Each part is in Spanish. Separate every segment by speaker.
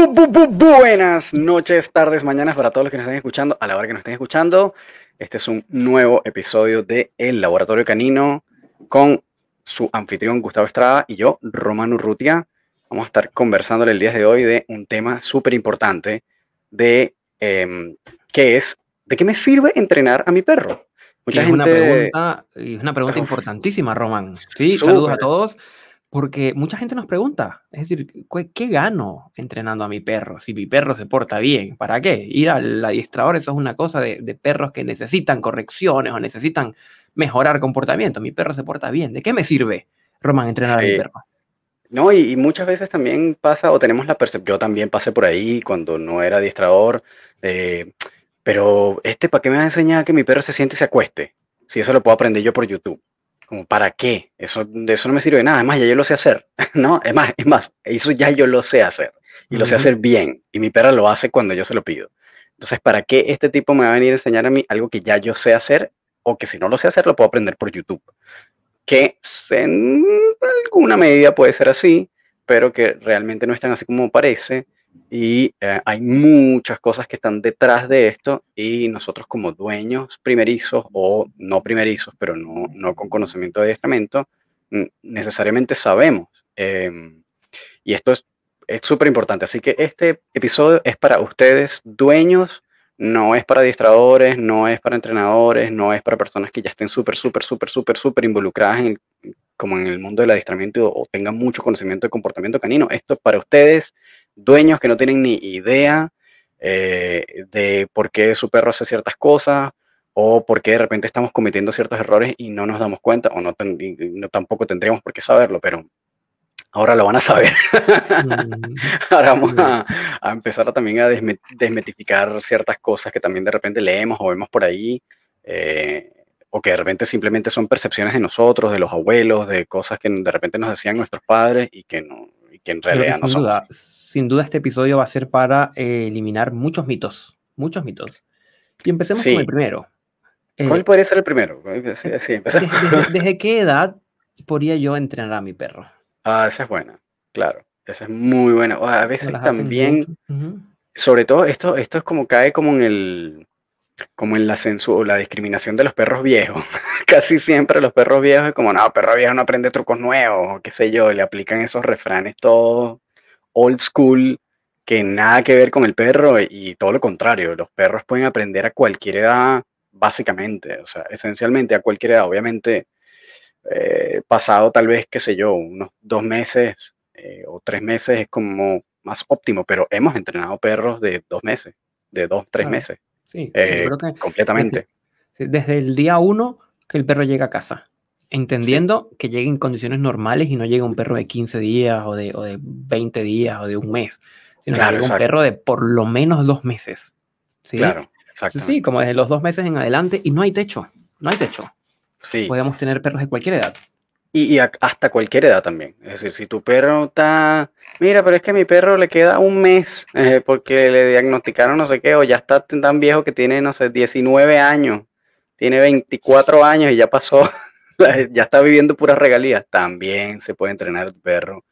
Speaker 1: Bu- bu- bu- bu- bu- bu- buenas noches, tardes, mañanas para todos los que nos estén escuchando, a la hora que nos estén escuchando. Este es un nuevo episodio de El Laboratorio Canino con su anfitrión Gustavo Estrada y yo, Romano Urrutia. Vamos a estar conversándole el día de hoy de un tema súper importante de em, qué es, de qué me sirve entrenar a mi perro. Mucha
Speaker 2: es una
Speaker 1: gente...
Speaker 2: pregunta, y es una pregunta
Speaker 1: Uf.
Speaker 2: importantísima, Román. Sí, saludos a todos, porque mucha gente nos pregunta, es decir, ¿qué, gano entrenando a mi perro? Si mi perro se porta bien, ¿para qué? Ir al adiestrador, eso es una cosa de, de perros que necesitan correcciones o necesitan mejorar comportamiento. Mi perro se porta bien, ¿de qué me sirve, Román, entrenar a mi perro?
Speaker 1: No, y, y muchas veces también pasa, o tenemos la percepción, yo también pasé por ahí cuando no era adiestrador, eh, pero este, ¿para qué me va a enseñar que mi perro se siente y se acueste? Si eso lo puedo aprender yo por YouTube. Como, ¿para qué? Eso, de eso no me sirve de nada. Además, ya yo lo sé hacer, ¿no? Es más, es más, eso ya yo lo sé hacer. Y lo sé hacer bien. Y mi perra lo hace cuando yo se lo pido. Entonces, ¿para qué este tipo me va a venir a enseñar a mí algo que ya yo sé hacer? O que si no lo sé hacer, lo puedo aprender por YouTube que en alguna medida puede ser así, pero que realmente no es tan así como parece. Y eh, hay muchas cosas que están detrás de esto y nosotros como dueños primerizos o no primerizos, pero no, no con conocimiento de adiestramiento, necesariamente sabemos. Em, y esto es es súper importante. Así que este episodio es para ustedes, dueños, no es para adiestradores, no es para entrenadores, no es para personas que ya estén súper, súper, súper, súper, súper involucradas en como en el mundo del adiestramiento o tengan mucho conocimiento de comportamiento canino. Esto es para ustedes, dueños que no tienen ni idea eh, de por qué su perro hace ciertas cosas o por qué de repente estamos cometiendo ciertos errores y no nos damos cuenta o no, ten- no tampoco tendríamos por qué saberlo, pero ahora lo van a saber. Ahora vamos a, a empezar a también a desme- desmitificar ciertas cosas que también de repente leemos o vemos por ahí, eh, o que de repente simplemente son percepciones de nosotros, de los abuelos, de cosas que de repente nos decían nuestros padres y que, no, y que en
Speaker 2: que
Speaker 1: realidad no son así.
Speaker 2: Sin duda este episodio va a ser para eh, eliminar muchos mitos, muchos mitos. Y empecemos con el primero. Eh,
Speaker 1: ¿Cuál podría ser el primero? Sí, sí, empecemos.
Speaker 2: ¿Desde, qué edad podría yo entrenar a mi perro?
Speaker 1: Ah, esa es buena, claro. Esa es muy buena. O A veces también, sobre todo esto, esto es como cae como en el, como en la censura, la discriminación de los perros viejos. Casi siempre los perros viejos es como, no, perro viejo no aprende trucos nuevos, o qué sé yo, le aplican esos refranes todos old school que nada que ver con el perro y todo lo contrario, los perros pueden aprender a cualquier edad, básicamente, o sea, esencialmente a cualquier edad, obviamente, eh, pasado tal vez, qué sé yo, unos dos meses eh, o tres meses es como más óptimo, pero hemos entrenado perros de dos meses, de dos, tres
Speaker 2: Claro.
Speaker 1: meses,
Speaker 2: Sí,
Speaker 1: eh,
Speaker 2: creo que
Speaker 1: completamente.
Speaker 2: desde el día uno que el perro llega a casa, entendiendo que llegue en condiciones normales y no llega un perro de 15 días o de, o de 20 días o de un mes, sino
Speaker 1: Claro,
Speaker 2: que llega un
Speaker 1: exacto.
Speaker 2: perro de por lo menos dos meses. ¿sí?
Speaker 1: Claro,
Speaker 2: Sí,
Speaker 1: exactamente.
Speaker 2: sí, como desde los dos meses en adelante y no hay techo, no hay techo.
Speaker 1: Sí.
Speaker 2: Podemos tener perros de cualquier edad.
Speaker 1: Y, y a- hasta cualquier edad también. Es decir, si tu perro está, mira, pero es que a mi perro le queda un mes eh, porque le diagnosticaron no sé qué, o ya está tan viejo que tiene, no sé, 19 años, tiene 24 años y ya pasó, ya está viviendo puras regalías, también se puede entrenar a tu perro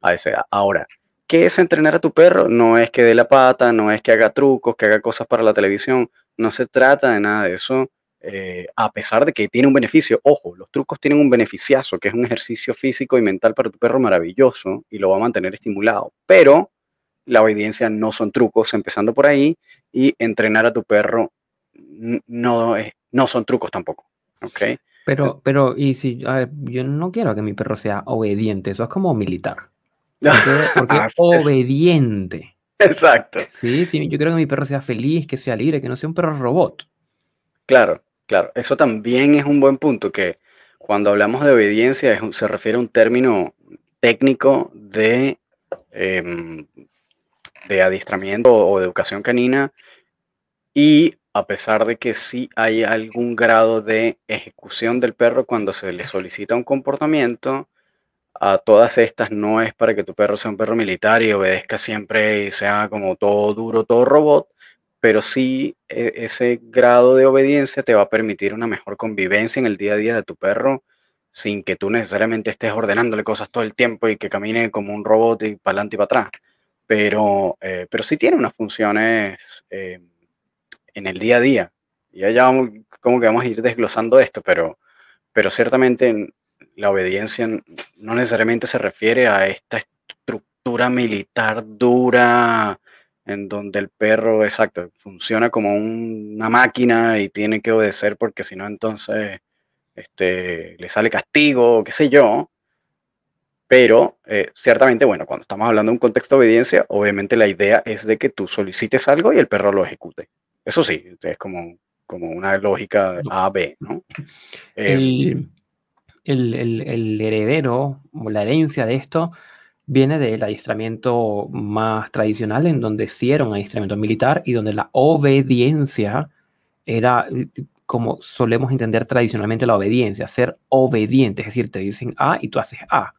Speaker 1: a esa edad. Ahora, ¿qué es entrenar a tu perro? No es que dé la pata, no es que haga trucos, que haga cosas para la televisión, no se trata de nada de eso eh, a pesar de que tiene un beneficio, ojo, los trucos tienen un beneficiazo, que es un ejercicio físico y mental para tu perro maravilloso y lo va a mantener estimulado, pero la obediencia no son trucos, empezando por ahí, y entrenar a tu perro no, no son trucos tampoco, ¿ok?
Speaker 2: Pero, pero, y si a ver, yo no quiero que mi perro sea obediente, eso es como militar. Porque
Speaker 1: Así es.
Speaker 2: obediente.
Speaker 1: Exacto,
Speaker 2: Sí, sí, yo quiero que mi perro sea feliz, que sea libre, que no sea un perro robot.
Speaker 1: claro, claro. Eso también es un buen punto, que cuando hablamos de obediencia es se refiere a un término técnico de em, de adiestramiento o de educación canina y a pesar de que sí hay algún grado de ejecución del perro cuando se le solicita un comportamiento, a todas estas no es para que tu perro sea un perro militar y obedezca siempre y sea como todo duro, todo robot, pero sí e- ese grado de obediencia te va a permitir una mejor convivencia en el día a día de tu perro sin que tú necesariamente estés ordenándole cosas todo el tiempo y que camine como un robot y para adelante y para atrás. pero, eh, pero sí tiene unas funciones eh, en el día a día. Y ya vamos, como que vamos a ir desglosando esto, pero, pero ciertamente la obediencia no necesariamente se refiere a esta estructura militar dura en donde el perro, exacto, funciona como una máquina y tiene que obedecer porque si no entonces este, le sale castigo, qué sé yo. Pero eh, ciertamente, bueno, cuando estamos hablando de un contexto de obediencia, obviamente la idea es de que tú solicites algo y el perro lo ejecute. Eso sí, es como, como una lógica A-B, ¿no?
Speaker 2: El, el, el, heredero o la herencia de esto viene del adiestramiento más tradicional, en donde sí era un adiestramiento militar y donde la obediencia era como solemos entender tradicionalmente la obediencia, ser obediente, es decir, te dicen A y tú haces A.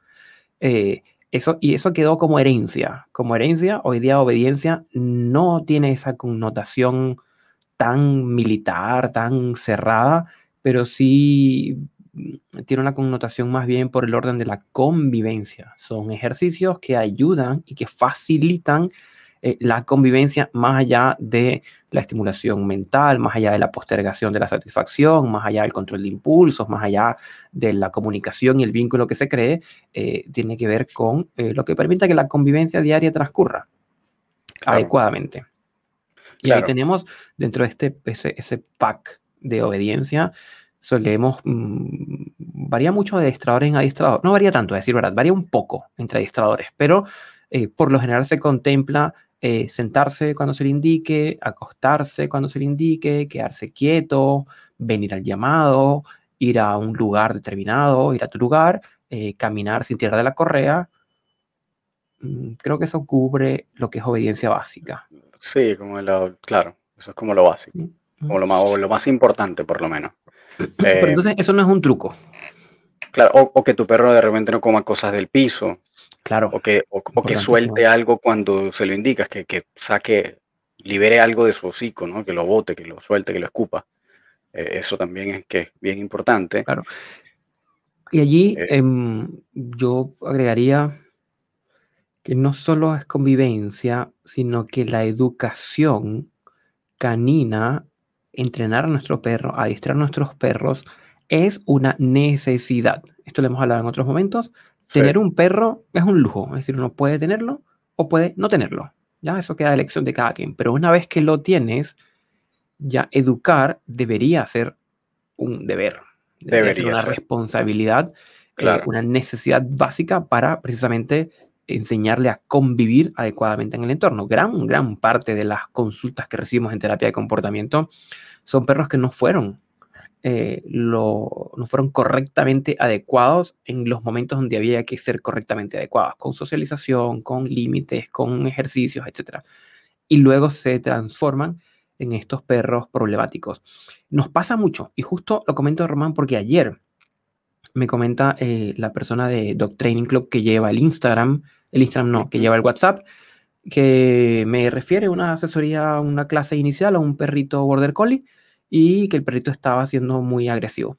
Speaker 2: Eh, eso, y eso quedó como herencia. Como herencia, hoy día obediencia no tiene esa connotación tan militar, tan cerrada, pero sí mm, tiene una connotación más bien por el orden de la convivencia. Son ejercicios que ayudan y que facilitan eh, la convivencia más allá de la estimulación mental, más allá de la postergación de la satisfacción, más allá del control de impulsos, más allá de la comunicación y el vínculo que se cree, eh, tiene que ver con eh, lo que permita que la convivencia diaria transcurra adecuadamente. Y ahí tenemos dentro de este, ese, pack de obediencia, solemos, mm, varía mucho de adiestradores en adiestrador, no varía tanto, a decir verdad, varía un poco entre adiestradores, pero por lo general se contempla eh, sentarse cuando se le indique, acostarse cuando se le indique, quedarse quieto, venir al llamado, ir a un lugar determinado, ir a tu lugar, eh, caminar sin tirar de la correa. Mm, creo que eso cubre lo que es obediencia básica.
Speaker 1: Sí, como lo, claro, eso es como lo básico, como lo más, lo más importante por lo menos.
Speaker 2: Pero eh, entonces eso no es un truco.
Speaker 1: Claro, o, o, que tu perro de repente no coma cosas del piso,
Speaker 2: Claro.
Speaker 1: O que, o, que suelte algo cuando se lo indicas, que, que, saque, libere algo de su hocico, ¿no? Que lo bote, que lo suelte, que lo escupa. Eh, eso también es que es bien importante.
Speaker 2: Claro. Y allí eh. em, yo agregaría que no solo es convivencia, sino que la educación canina, entrenar a nuestro perro, adiestrar a nuestros perros, es una necesidad. Esto lo hemos hablado en otros momentos, Tener un perro es un lujo, es decir, uno puede tenerlo o puede no tenerlo. Ya eso queda a elección de cada quien. Pero una vez que lo tienes, ya educar debería ser un deber, debería, ser una responsabilidad, eh, una necesidad básica para precisamente enseñarle a convivir adecuadamente en el entorno. Gran, gran parte de las consultas que recibimos en terapia de comportamiento son perros que no fueron eh, lo, no fueron correctamente adecuados en los momentos donde había que ser correctamente adecuados, con socialización, con límites, con ejercicios, etc. Y luego se transforman en estos perros problemáticos. Nos pasa mucho, y justo lo comento Román porque ayer me comenta eh, la persona de Dog Training Club que lleva el Instagram, el Instagram no, que lleva el WhatsApp, que me refiere una asesoría, una clase inicial a un perrito border collie y que el perrito estaba siendo muy agresivo.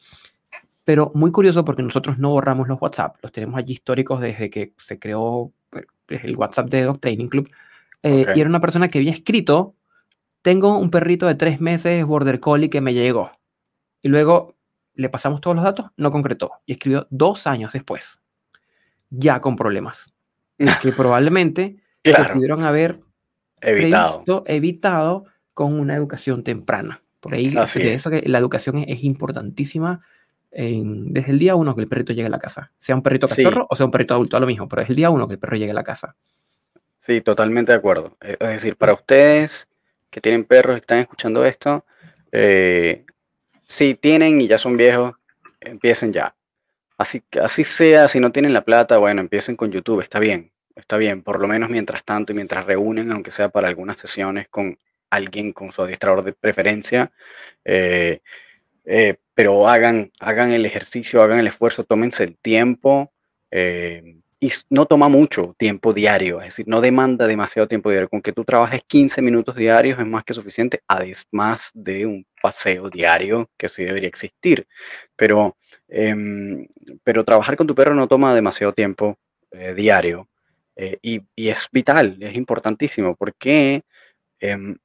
Speaker 2: Pero muy curioso porque nosotros no borramos los WhatsApp, los tenemos allí históricos desde que se creó pues, el WhatsApp de Dog Training Club. Eh, y era una persona que había escrito, tengo un perrito de tres meses, Border Collie, que me llegó. Y luego le pasamos todos los datos, no concretó. Y escribió dos años después, ya con problemas. que probablemente se pudieron haber evitado. evitado con una educación temprana. Por ahí, eso que la educación es, importantísima desde el día uno que el perrito llegue a la casa. Sea un perrito cachorro o sea un perrito adulto, a lo mismo, pero es el día uno que el perro llegue a la casa.
Speaker 1: Sí, totalmente de acuerdo. Eh, es decir, para ustedes que tienen perros y están escuchando esto, eh, si tienen y ya son viejos, empiecen ya. Así, así sea, si no tienen la plata, bueno, empiecen con YouTube, está bien, está bien, por lo menos mientras tanto y mientras reúnen, aunque sea para algunas sesiones con alguien con su adiestrador de preferencia, eh, eh, pero hagan, hagan el ejercicio, hagan el esfuerzo, tómense el tiempo. Eh, y no toma mucho tiempo diario, es decir, no demanda demasiado tiempo diario. Con que tú trabajes 15 minutos diarios es más que suficiente, además de un paseo diario que sí debería existir. Pero, em, pero trabajar con tu perro no toma demasiado tiempo diario. Eh, y, es vital, es importantísimo, porque em,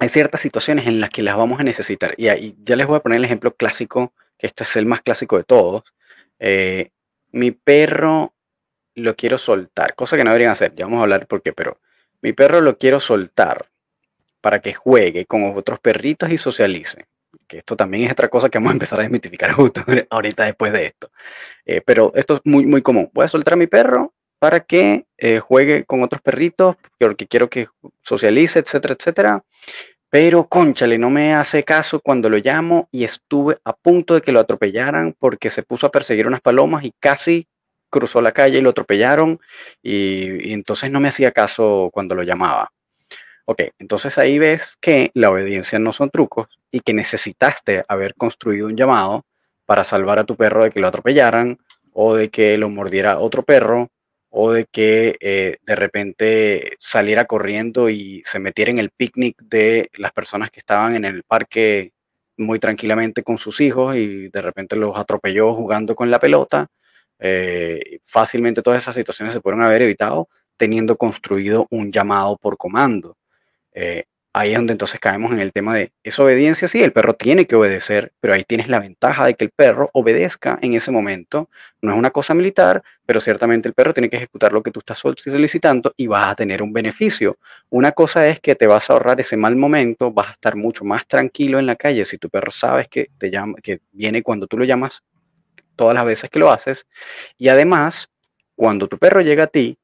Speaker 1: hay ciertas situaciones en las que las vamos a necesitar. Y ahí ya les voy a poner el ejemplo clásico, que este es el más clásico de todos. Eh, mi perro lo quiero soltar, cosa que no deberían hacer, ya vamos a hablar por qué, pero mi perro lo quiero soltar para que juegue con otros perritos y socialice. Que esto también es otra cosa que vamos a empezar a desmitificar justo ahorita después de esto. Eh, pero esto es muy, muy común. Voy a soltar a mi perro para que eh, juegue con otros perritos, porque quiero que socialice, etcétera, etcétera. Pero, conchale, no me hace caso cuando lo llamo y estuve a punto de que lo atropellaran porque se puso a perseguir unas palomas y casi cruzó la calle y lo atropellaron y, entonces no me hacía caso cuando lo llamaba. Ok, entonces ahí ves que la obediencia no son trucos y que necesitaste haber construido un llamado para salvar a tu perro de que lo atropellaran o de que lo mordiera otro perro o de que eh, de repente saliera corriendo y se metiera en el picnic de las personas que estaban en el parque muy tranquilamente con sus hijos y de repente los atropelló jugando con la pelota. Eh, fácilmente todas esas situaciones se pueden haber evitado teniendo construido un llamado por comando. Eh, ahí es donde entonces caemos en el tema de, esa obediencia? Sí, el perro tiene que obedecer, pero ahí tienes la ventaja de que el perro obedezca en ese momento. No es una cosa militar, pero ciertamente el perro tiene que ejecutar lo que tú estás solicitando y vas a tener un beneficio. Una cosa es que te vas a ahorrar ese mal momento, vas a estar mucho más tranquilo en la calle si tu perro sabes que, te llama, que viene cuando tú lo llamas todas las veces que lo haces. Y además, cuando tu perro llega a ti,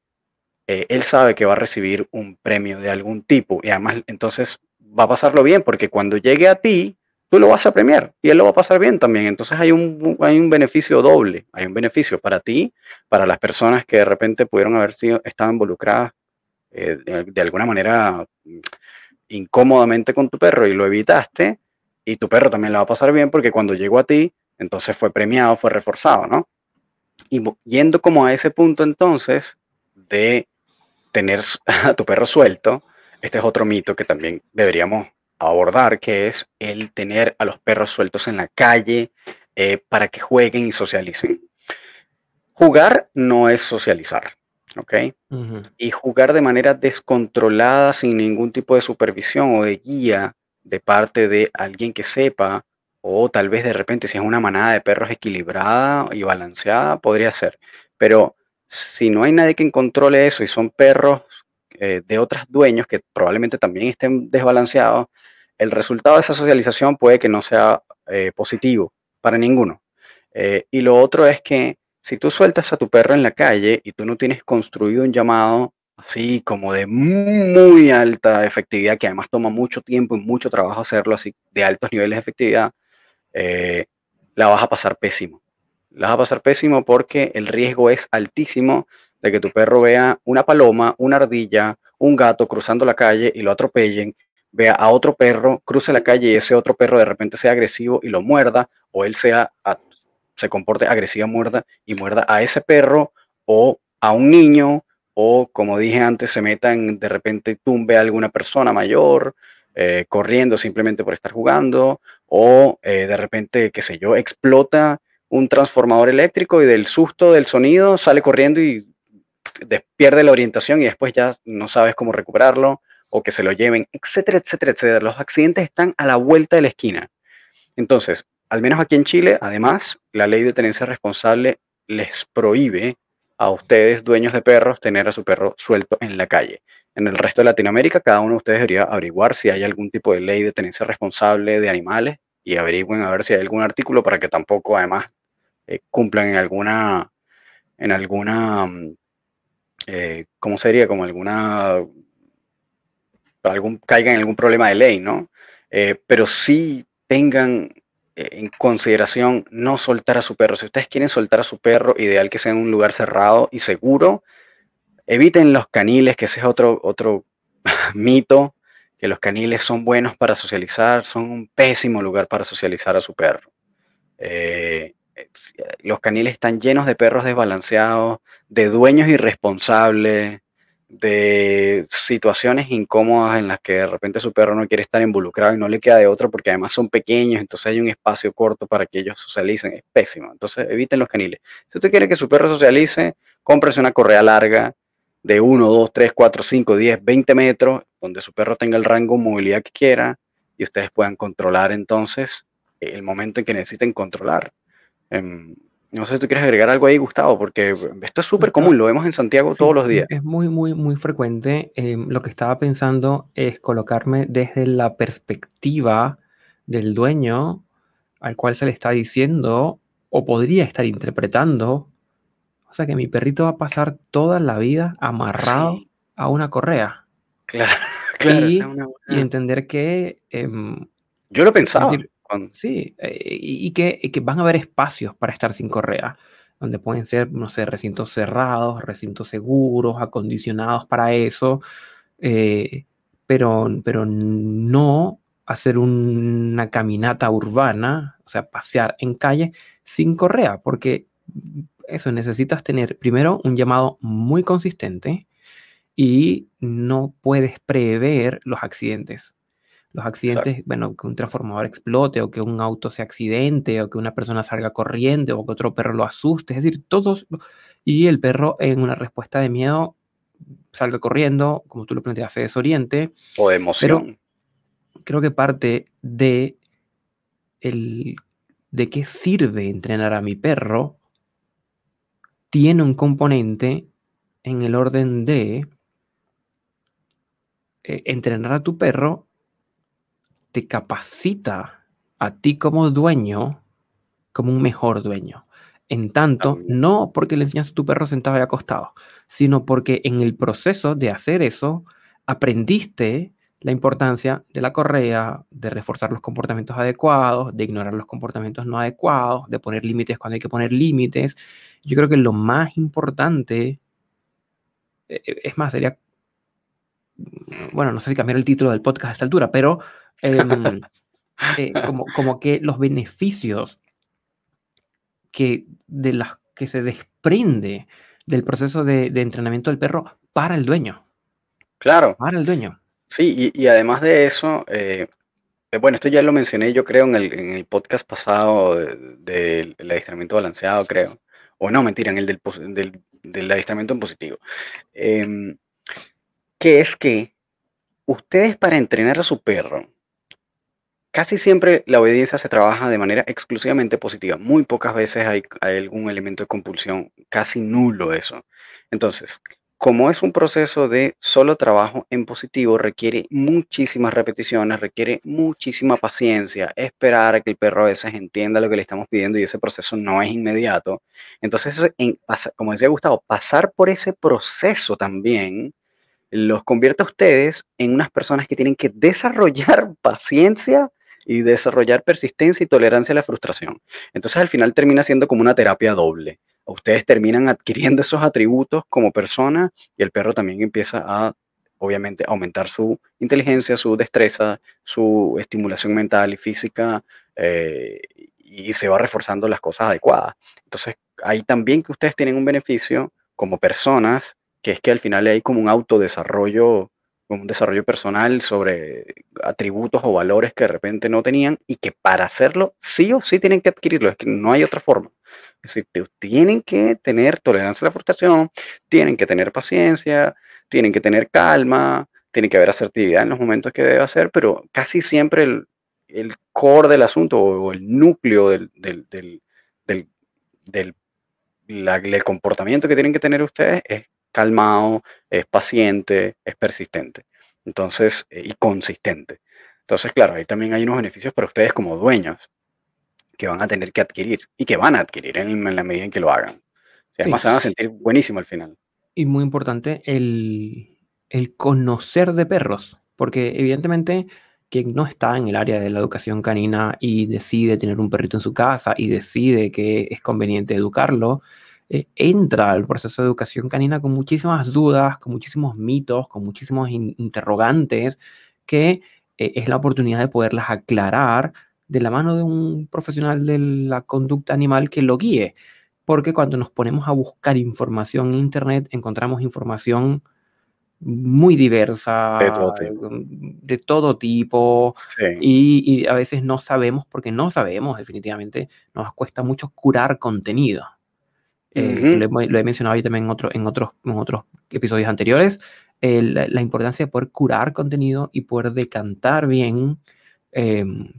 Speaker 1: eh, él sabe que va a recibir un premio de algún tipo y además entonces va a pasarlo bien porque cuando llegue a ti, tú lo vas a premiar y él lo va a pasar bien también. Entonces hay un, hay un beneficio doble, hay un beneficio para ti, para las personas que de repente pudieron haber sido, estado involucradas eh, de, alguna manera mm, incómodamente con tu perro y lo evitaste y tu perro también lo va a pasar bien porque cuando llegó a ti, entonces fue premiado, fue reforzado, ¿no? Y yendo como a ese punto entonces de tener a tu perro suelto, este es otro mito que también deberíamos abordar, que es el tener a los perros sueltos en la calle eh, para que jueguen y socialicen. Jugar no es socializar, ¿ok? Y jugar de manera descontrolada, sin ningún tipo de supervisión o de guía de parte de alguien que sepa, o tal vez de repente si es una manada de perros equilibrada y balanceada, podría ser. Pero si no hay nadie que controle eso y son perros eh, de otros dueños que probablemente también estén desbalanceados, el resultado de esa socialización puede que no sea eh, positivo para ninguno. Eh, y lo otro es que si tú sueltas a tu perro en la calle y tú no tienes construido un llamado así como de muy alta efectividad, que además toma mucho tiempo y mucho trabajo hacerlo así de altos niveles de efectividad, la vas a pasar pésimo la vas a pasar pésimo porque el riesgo es altísimo de que tu perro vea una paloma, una ardilla, un gato cruzando la calle y lo atropellen, vea a otro perro, cruce la calle y ese otro perro de repente sea agresivo y lo muerda, o él sea, se comporte agresiva, muerda y muerda a ese perro o a un niño, o como dije antes, se meta en, de repente tumbe a alguna persona mayor, eh, corriendo simplemente por estar jugando, o eh, de repente, qué sé yo, explota un transformador eléctrico y del susto del sonido sale corriendo y pierde la orientación y después ya no sabes cómo recuperarlo o que se lo lleven, etcétera, etcétera, etcétera. Los accidentes están a la vuelta de la esquina. Entonces, al menos aquí en Chile, además, la ley de tenencia responsable les prohíbe a ustedes, dueños de perros, tener a su perro suelto en la calle. En el resto de Latinoamérica, cada uno de ustedes debería averiguar si hay algún tipo de ley de tenencia responsable de animales y averigüen a ver si hay algún artículo para que tampoco, además, eh, cumplan en alguna, en alguna, eh, ¿cómo sería? Como alguna, algún, caigan en algún problema de ley, ¿no? Eh, pero sí tengan en consideración no soltar a su perro. Si ustedes quieren soltar a su perro, ideal que sea en un lugar cerrado y seguro. Eviten los caniles, que ese es otro, otro mito, que los caniles son buenos para socializar, son un pésimo lugar para socializar a su perro. Eh, los caniles están llenos de perros desbalanceados, de dueños irresponsables, de situaciones incómodas en las que de repente su perro no quiere estar involucrado y no le queda de otro porque además son pequeños, entonces hay un espacio corto para que ellos socialicen, es pésimo. Entonces eviten los caniles. Si usted quiere que su perro socialice, cómprese una correa larga de 1, 2, 3, 4, 5, 10, 20 metros, donde su perro tenga el rango de movilidad que quiera y ustedes puedan controlar entonces el momento en que necesiten controlar. Em, no sé si tú quieres agregar algo ahí, Gustavo, porque esto es súper común, lo vemos en Santiago todos los días.
Speaker 2: Es muy, muy, muy frecuente. Em, lo que estaba pensando es colocarme desde la perspectiva del dueño al cual se le está diciendo o podría estar interpretando. O sea que mi perrito va a pasar toda la vida amarrado a una correa.
Speaker 1: Claro, claro.
Speaker 2: Y, y entender que... Em,
Speaker 1: Yo lo pensaba.
Speaker 2: Sí, eh, y, que, van a haber espacios para estar sin correa, donde pueden ser, no sé, recintos cerrados, recintos seguros, acondicionados para eso, eh, pero, pero no hacer una caminata urbana, o sea, pasear en calle sin correa, porque eso necesitas tener primero un llamado muy consistente y no puedes prever los accidentes. Los accidentes, bueno, que un transformador explote o que un auto se accidente o que una persona salga corriente o que otro perro lo asuste, es decir, todos, y el perro en una respuesta de miedo salga corriendo, como tú lo planteas, se desoriente.
Speaker 1: O de emoción
Speaker 2: creo que parte de el de qué sirve entrenar a mi perro tiene un componente en el orden de eh, entrenar a tu perro te capacita a ti como dueño como un mejor dueño. En tanto, no porque le enseñas a tu perro sentado y acostado, sino porque en el proceso de hacer eso aprendiste la importancia de la correa, de reforzar los comportamientos adecuados, de ignorar los comportamientos no adecuados, de poner límites cuando hay que poner límites. Yo creo que lo más importante, e, e, es más, sería, bueno, no sé si cambiar el título del podcast a esta altura, pero em, eh, como, como que los beneficios que, de las que se desprende del proceso de, de entrenamiento del perro para el dueño.
Speaker 1: Claro.
Speaker 2: Para el dueño.
Speaker 1: Sí, y, además de eso, eh, eh, bueno, esto ya lo mencioné yo creo en el, en el podcast pasado del adiestramiento balanceado, creo. O no, mentira, en el del, del, del adiestramiento en positivo. Em, que es que ustedes para entrenar a su perro, casi siempre la obediencia se trabaja de manera exclusivamente positiva. Muy pocas veces hay, algún elemento de compulsión, casi nulo eso. Entonces, como es un proceso de solo trabajo en positivo, requiere muchísimas repeticiones, requiere muchísima paciencia, esperar a que el perro a veces entienda lo que le estamos pidiendo y ese proceso no es inmediato. Entonces, como decía Gustavo, pasar por ese proceso también los convierte a ustedes en unas personas que tienen que desarrollar paciencia y desarrollar persistencia y tolerancia a la frustración. Entonces al final termina siendo como una terapia doble ustedes terminan adquiriendo esos atributos como persona y el perro también empieza a, obviamente, aumentar su inteligencia, su destreza, su estimulación mental y física eh, y se va reforzando las cosas adecuadas. Entonces, ahí también que ustedes tienen un beneficio como personas, que es que al final hay como un autodesarrollo, un desarrollo personal sobre atributos o valores que de repente no tenían y que para hacerlo sí o sí tienen que adquirirlo, es que no hay otra forma. Es decir, tienen que tener tolerancia a la frustración, tienen que tener paciencia, tienen que tener calma, tiene que haber asertividad en los momentos que debe hacer, pero casi siempre el, el core del asunto o el núcleo del, del, del, del, del comportamiento que tienen que tener ustedes es calmado, es paciente, es persistente. Entonces, eh, y consistente. Entonces, claro, ahí también hay unos beneficios para ustedes como dueños que van a tener que adquirir y que van a adquirir en, la medida en que lo hagan. además se van a sentir buenísimo al final.
Speaker 2: Y muy importante el, el conocer de perros, porque evidentemente quien no está en el área de la educación canina y decide tener un perrito en su casa y decide que es conveniente educarlo, eh, entra al proceso de educación canina con muchísimas dudas, con muchísimos mitos, con muchísimos interrogantes, que eh, es la oportunidad de poderlas aclarar de la mano de un profesional de la conducta animal que lo guíe. Porque cuando nos ponemos a buscar información en Internet, encontramos información muy diversa, de todo tipo, y, a veces no sabemos, porque no sabemos definitivamente, nos cuesta mucho curar contenido. Eh, lo, he, mencionado ahí también en, otro, en, otros, en otros episodios anteriores, la, importancia de poder curar contenido y poder decantar bien em,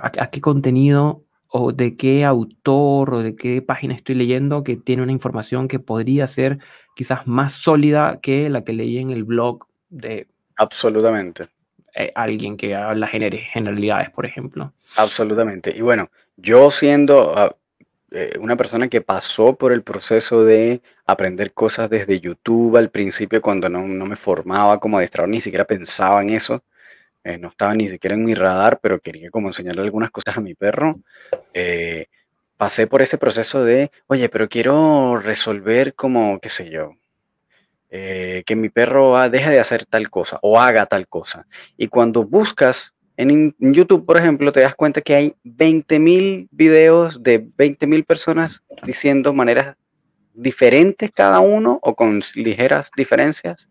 Speaker 2: a, qué contenido o de qué autor o de qué página estoy leyendo que tiene una información que podría ser quizás más sólida que la que leí en el blog de...
Speaker 1: Absolutamente.
Speaker 2: Eh, alguien que habla generalidades, por ejemplo.
Speaker 1: Absolutamente. Y bueno, yo siendo ah, eh, una persona que pasó por el proceso de aprender cosas desde YouTube al principio, cuando no, no me formaba como adiestrador, ni siquiera pensaba en eso, eh, no estaba ni siquiera en mi radar, pero quería como enseñarle algunas cosas a mi perro. Eh, pasé por ese proceso de, oye, pero quiero resolver como, qué sé yo, que mi perro deje de hacer tal cosa o haga tal cosa. Y cuando buscas en, YouTube, por ejemplo, te das cuenta que hay 20.000 videos de 20.000 personas diciendo maneras diferentes cada uno o con ligeras diferencias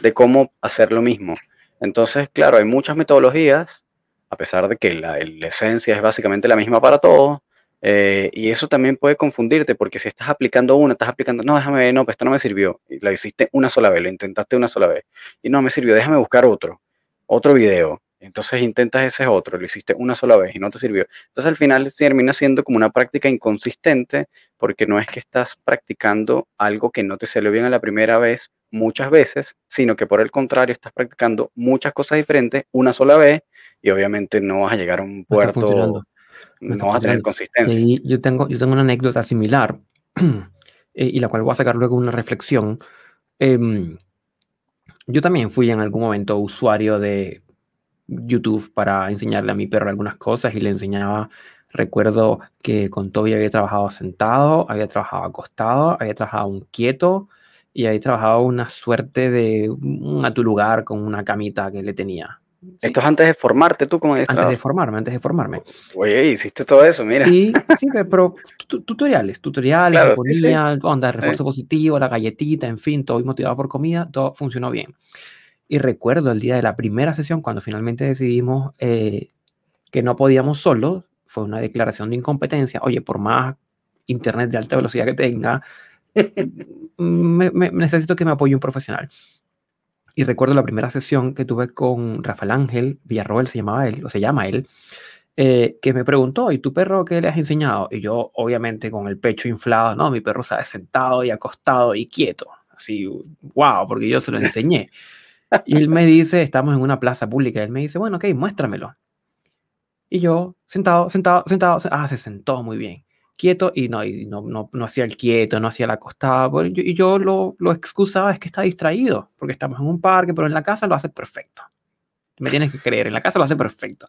Speaker 1: de cómo hacer lo mismo. Entonces, claro, hay muchas metodologías, a pesar de que la, esencia es básicamente la misma para todos, eh, y eso también puede confundirte, porque si estás aplicando una, estás aplicando, no, déjame ver, no, pues esto no me sirvió, y la hiciste una sola vez, lo intentaste una sola vez, y no me sirvió, déjame buscar otro, otro video, entonces intentas ese otro, lo hiciste una sola vez y no te sirvió. Entonces al final termina siendo como una práctica inconsistente porque no es que estás practicando algo que no te salió bien a la primera vez muchas veces, sino que por el contrario estás practicando muchas cosas diferentes una sola vez y obviamente no vas a llegar a un puerto, no, vas a tener consistencia.
Speaker 2: yo, tengo, yo tengo una anécdota similar eh, y la cual voy a sacar luego una reflexión. Em, yo también fui en algún momento usuario de YouTube para enseñarle a mi perro algunas cosas y le enseñaba, recuerdo que con Toby había trabajado sentado, había trabajado acostado, había trabajado un quieto y había trabajado una suerte de un a tu lugar con una camita que le tenía.
Speaker 1: Esto es antes de formarte tú como
Speaker 2: Antes de formarme, antes de formarme.
Speaker 1: Oye, hiciste todo eso, mira.
Speaker 2: sí, pero tutoriales, tutoriales, claro, ponía, onda, refuerzo positivo, la galletita, en fin, todo motivado por comida, todo funcionó bien. Y recuerdo el día de la primera sesión, cuando finalmente decidimos eh, que no podíamos solo, fue una declaración de incompetencia. Oye, por más internet de alta velocidad que tenga, me, necesito que me apoye un profesional. Y recuerdo la primera sesión que tuve con Rafael Ángel Villarroel, se llamaba él, o se llama él, eh, que me preguntó, ¿y tu perro qué le has enseñado? Y yo, obviamente, con el pecho inflado, no, mi perro sabe sentado y acostado y quieto. Así, wow, porque yo se lo enseñé. Y él me dice, estamos en una plaza pública, él me dice, bueno, ok, muéstramelo. Y yo, sentado, sentado, sentado, ah, se sentó muy bien, quieto, y no, y no, no, no hacía el quieto, no hacía el acostado, y yo lo, lo excusaba, es que está distraído, porque estamos en un parque, pero en la casa lo hace perfecto. Me tienes que creer, en la casa lo hace perfecto.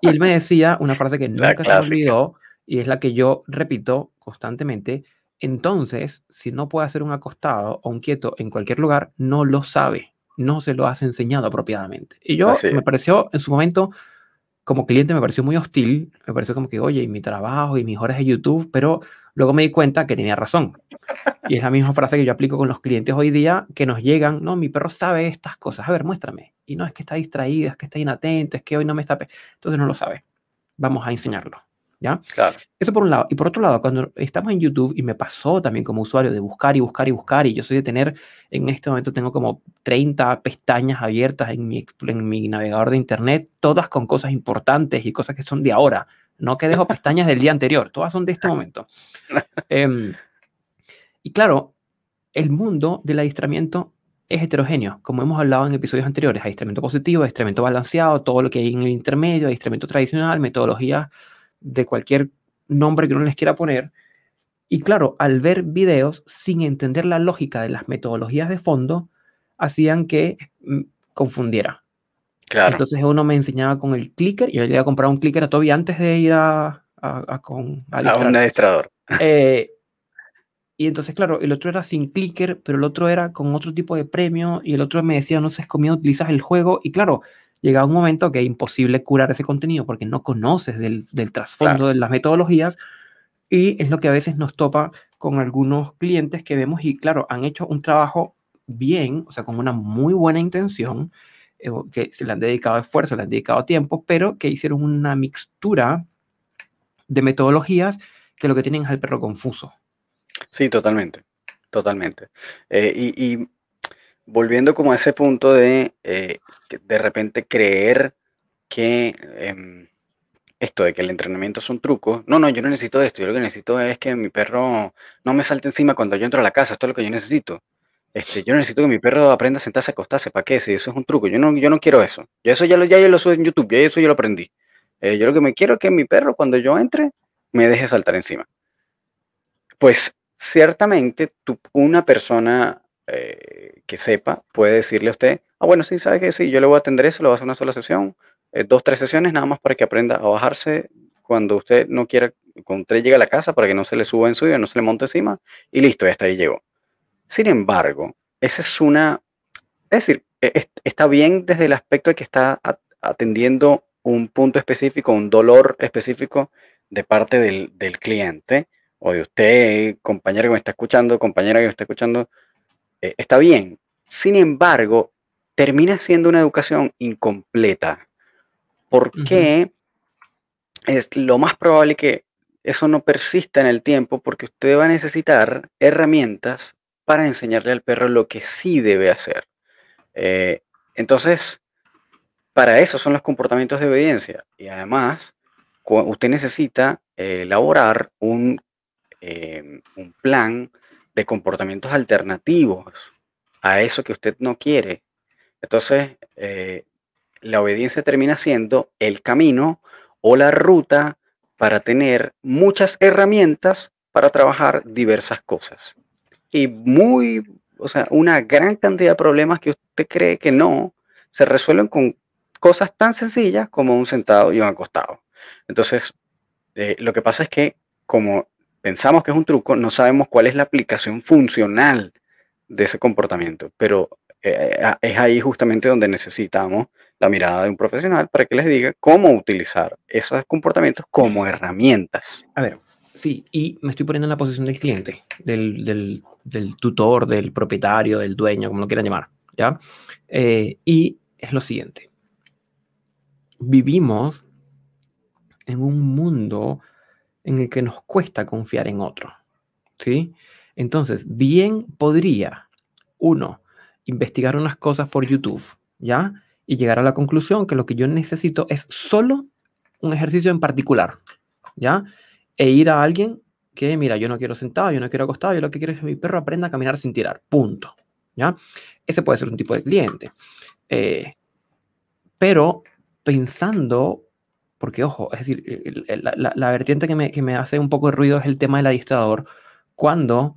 Speaker 2: Y él me decía una frase que nunca se olvidó, y es la que yo repito constantemente, entonces, si no puede hacer un acostado o un quieto en cualquier lugar, no lo sabe no se lo has enseñado apropiadamente. Y yo me pareció, en su momento, como cliente, me pareció muy hostil, me pareció como que, oye, y mi trabajo y mis horas de YouTube, pero luego me di cuenta que tenía razón. Y es la misma frase que yo aplico con los clientes hoy día que nos llegan, no, mi perro sabe estas cosas, a ver, muéstrame. Y no es que está distraído, es que está inatento, es que hoy no me está... Entonces no lo sabe. Vamos a enseñarlo. ¿Ya?
Speaker 1: Claro.
Speaker 2: Eso por un lado. Y por otro lado, cuando estamos en YouTube, y me pasó también como usuario de buscar y buscar y buscar, y yo soy de tener, en este momento tengo como 30 pestañas abiertas en mi, en mi navegador de Internet, todas con cosas importantes y cosas que son de ahora, no que dejo pestañas del día anterior, todas son de este momento. Em, y claro, el mundo del adiestramiento es heterogéneo, como hemos hablado en episodios anteriores, adiestramiento positivo, adiestramiento balanceado, todo lo que hay en el intermedio, adiestramiento tradicional, metodologías de cualquier nombre que uno les quiera poner. Y claro, al ver videos sin entender la lógica de las metodologías de fondo, hacían que mm, confundiera.
Speaker 1: Claro.
Speaker 2: Entonces uno me enseñaba con el clicker, yo le iba a comprar un clicker a Toby antes de ir a, a, con,
Speaker 1: a, un administrador.
Speaker 2: Eh, y entonces, claro, el otro era sin clicker, pero el otro era con otro tipo de premio, y el otro me decía, no sé, es conmigo utilizas el juego, y claro, llega un momento que es imposible curar ese contenido porque no conoces del, del trasfondo de las metodologías y es lo que a veces nos topa con algunos clientes que vemos y claro, han hecho un trabajo bien, o sea, con una muy buena intención, eh, que se le han dedicado esfuerzo, le han dedicado tiempo, pero que hicieron una mixtura de metodologías que lo que tienen es el perro confuso.
Speaker 1: Sí, totalmente, totalmente. Eh, y, y volviendo como a ese punto de eh, de repente creer que em, esto de que el entrenamiento es un truco, no, no, yo no necesito esto, yo lo que necesito es que mi perro no me salte encima cuando yo entro a la casa, esto es lo que yo necesito. Este, yo necesito que mi perro aprenda a sentarse, a acostarse, ¿para qué? Si eso es un truco, yo no, yo no quiero eso. Yo eso ya lo, ya yo lo en YouTube, ya eso yo lo aprendí. Eh, yo lo que me quiero es que mi perro cuando yo entre me deje saltar encima. Pues ciertamente tú, una persona eh, que sepa puede decirle a usted, ah, bueno, sí, sabe que sí, yo le voy a atender eso, le voy a hacer una sola sesión, eh, dos, tres sesiones nada más para que aprenda a bajarse cuando usted no quiera, cuando usted llega a la casa para que no se le suba en suyo, no se le monte encima y listo, hasta ahí llegó. Sin embargo, esa es una, es decir, e, está bien desde el aspecto de que está atendiendo un punto específico, un dolor específico de parte del, del cliente o de usted, compañero que me está escuchando, compañera que me está escuchando, eh, está bien. Sin embargo, termina siendo una educación incompleta. Porque es lo más probable que eso no persista en el tiempo porque usted va a necesitar herramientas para enseñarle al perro lo que sí debe hacer. Eh, entonces, para eso son los comportamientos de obediencia. Y además, usted necesita eh, elaborar un, un plan de comportamientos alternativos a eso que usted no quiere. Entonces, eh, la obediencia termina siendo el camino o la ruta para tener muchas herramientas para trabajar diversas cosas. Y muy, o sea, una gran cantidad de problemas que usted cree que no se resuelven con cosas tan sencillas como un sentado y un acostado. Entonces, eh, lo que pasa es que como pensamos que es un truco, no sabemos cuál es la aplicación funcional de ese comportamiento, pero eh, es ahí justamente donde necesitamos la mirada de un profesional para que les diga cómo utilizar esos comportamientos como herramientas.
Speaker 2: A ver, sí, y me estoy poniendo en la posición del cliente, del, tutor, del propietario, del dueño, como lo quieran llamar, ¿ya? Eh, y es lo siguiente, vivimos en un mundo en el que nos cuesta confiar en otro, ¿sí? Entonces, bien podría uno investigar unas cosas por YouTube, ¿ya? Y llegar a la conclusión que lo que yo necesito es solo un ejercicio en particular, ¿ya? E ir a alguien que, mira, yo no quiero sentado, yo no quiero acostado, yo lo que quiero es que mi perro aprenda a caminar sin tirar, punto, ¿ya? Ese puede ser un tipo de cliente. Eh, pero pensando, porque ojo, es decir, la, vertiente que me, que me, hace un poco de ruido es el tema del adiestrador, cuando